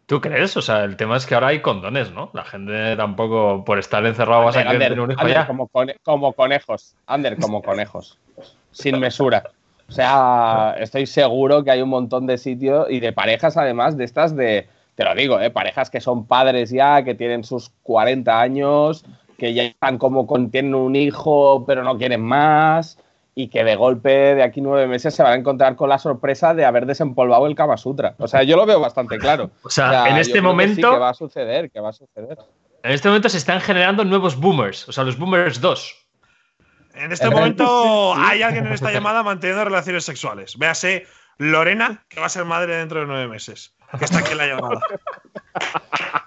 ¿tú crees? O sea, el tema es que ahora hay condones, ¿no? La gente tampoco, por estar encerrado, vas a Ander, querer Ander, tener un hijo Ander, ya. como, cone- como conejos. Ander, como conejos. Sin mesura. O sea, estoy seguro que hay un montón de sitios y de parejas, además, de estas de. Te lo digo, ¿eh? parejas que son padres ya, que tienen sus 40 años, que ya están como con, tienen un hijo, pero no quieren más, y que de golpe de aquí nueve meses se van a encontrar con la sorpresa de haber desempolvado el Kama Sutra. O sea, yo lo veo bastante claro. O sea, en yo este creo que sí, momento- que va a suceder, que va a suceder. En este momento se están generando nuevos boomers, o sea, los boomers 2. En este momento [laughs] hay alguien en esta llamada manteniendo relaciones sexuales. Véase Lorena, que va a ser madre dentro de nueve meses. que está aquí en la llamada. [laughs]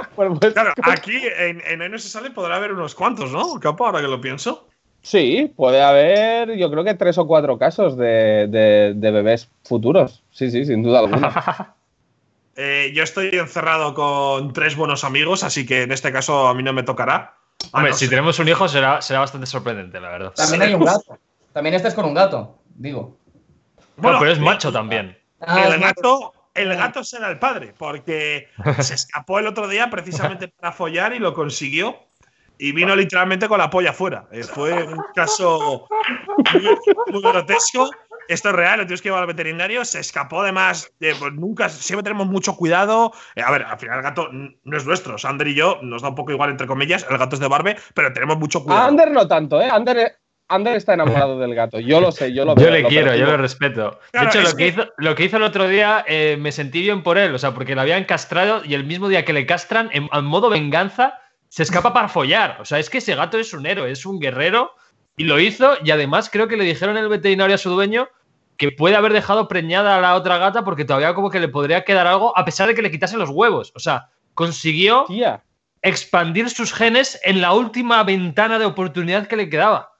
[laughs] Bueno, pues, Claro, aquí en, en Aino se sale podrá haber unos cuantos, ¿no? Capo, ahora que lo pienso. Sí, puede haber, yo creo que tres o cuatro casos de, de- de bebés futuros. Sí, sí, sin duda alguna. [laughs] Eh, yo estoy encerrado con tres buenos amigos, así que en este caso a mí no me tocará. A Hombre, no si tenemos un hijo será, será bastante sorprendente, la verdad. También hay un gato. También este es con un gato, digo. Bueno, pero es eh, macho también. Ah, el gato, el gato será el padre, porque [laughs] se escapó el otro día precisamente para follar y lo consiguió. Y vino literalmente con la polla afuera. Eh, fue un caso muy, muy grotesco. Esto es real, lo tienes que llevar al veterinario. Se escapó además. de- pues nunca, siempre tenemos mucho cuidado. Eh, a ver, al final el gato no es nuestro. Sander y yo nos da un poco igual, entre comillas. El gato es de Barbe, pero tenemos mucho cuidado. A Ander no tanto, ¿eh? Ander, Ander está enamorado del gato. Yo lo sé, yo lo [laughs] veo. Yo le lo quiero, yo le respeto. Claro, de hecho, lo que, que- hizo, lo que hizo el otro día eh, me sentí bien por él, o sea, porque le habían castrado y el mismo día que le castran, en, en modo venganza, se escapa para follar. O sea, es que ese gato es un héroe, es un guerrero y lo hizo. Y además, creo que le dijeron el veterinario a su dueño que puede haber dejado preñada a la otra gata porque todavía como que le podría quedar algo a pesar de que le quitasen los huevos. O sea, consiguió Tía. expandir sus genes en la última ventana de oportunidad que le quedaba.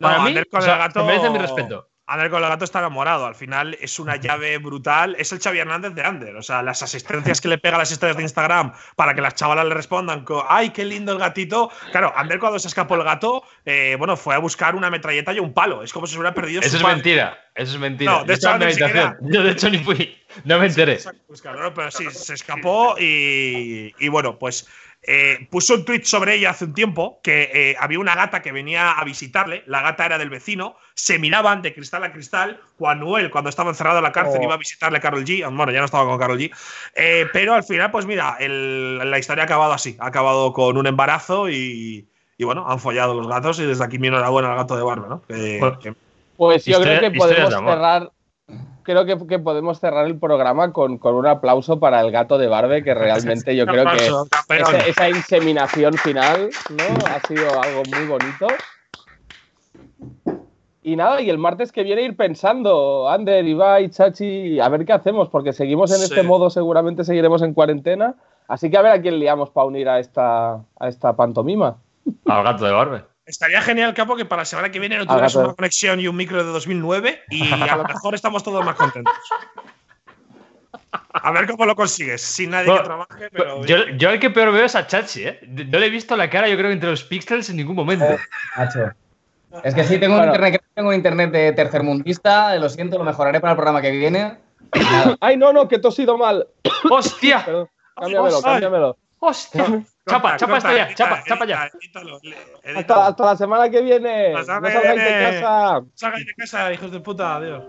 No, Para mí, Ander con o sea, el gato- merece mi respeto. Ander con el gato está enamorado. Al final es una llave brutal. Es el Xavi Hernández de Ander. O sea, las asistencias que le pega a las historias de Instagram para que las chavalas le respondan con ¡ay, qué lindo el gatito! Claro, Ander cuando se escapó el gato, eh, bueno, fue a buscar una metralleta y un palo. Es como si se hubiera perdido Eso su es padre. mentira, eso es mentira. No, Yo de hecho, en siquiera-. [laughs] Yo de hecho ni fui, no me enteré. Buscarlo, ¿no? Pero sí, se escapó y, y bueno, pues eh, puso un tweet sobre ella hace un tiempo que eh, había una gata que venía a visitarle, la gata era del vecino, se miraban de cristal a cristal, Juan Noel cuando estaba encerrado en la cárcel Oh. iba a visitarle a Carol G, bueno, ya no estaba con Carol G, Eh, pero al final, pues mira, el- la historia ha acabado así, ha acabado con un embarazo y, y bueno, han follado los gatos y desde aquí mi enhorabuena al gato de barba, ¿no? Que- Bueno, que- Pues yo creo que podemos cerrar. Creo que, que podemos cerrar el programa con, con un aplauso para el gato de Barbe, que realmente [laughs] yo creo que esa, esa inseminación final ¿no? ha sido algo muy bonito. Y nada, y el martes que viene ir pensando, Ander, Ibai, Chachi, a ver qué hacemos, porque seguimos en Sí. este modo, seguramente seguiremos en cuarentena. Así que a ver a quién liamos para unir a esta, a esta pantomima. Al gato de Barbe. Estaría genial, Capo, que para la semana que viene no tuvieras una conexión y un micro de 2009 y a lo mejor estamos todos más contentos. A ver cómo lo consigues, sin nadie Bueno, que trabaje, pero. Yo, yo el que peor veo es a Chachi, ¿eh? No le he visto la cara, yo creo, entre los píxeles en ningún momento. Macho. Es que sí, tengo un internet, tengo un internet de tercermundista, lo siento, lo mejoraré para el programa que viene. ¡Ay, no, no, que he tosido mal! ¡Hostia! Perdón, cámbiamelo, cámbiamelo. ¡Hostia! Chapa, chapa esto ya, chapa, chapa ya. Hasta, hasta la semana que viene. Hasta No que salgáis de casa. Salgáis de casa, hijos de puta, adiós.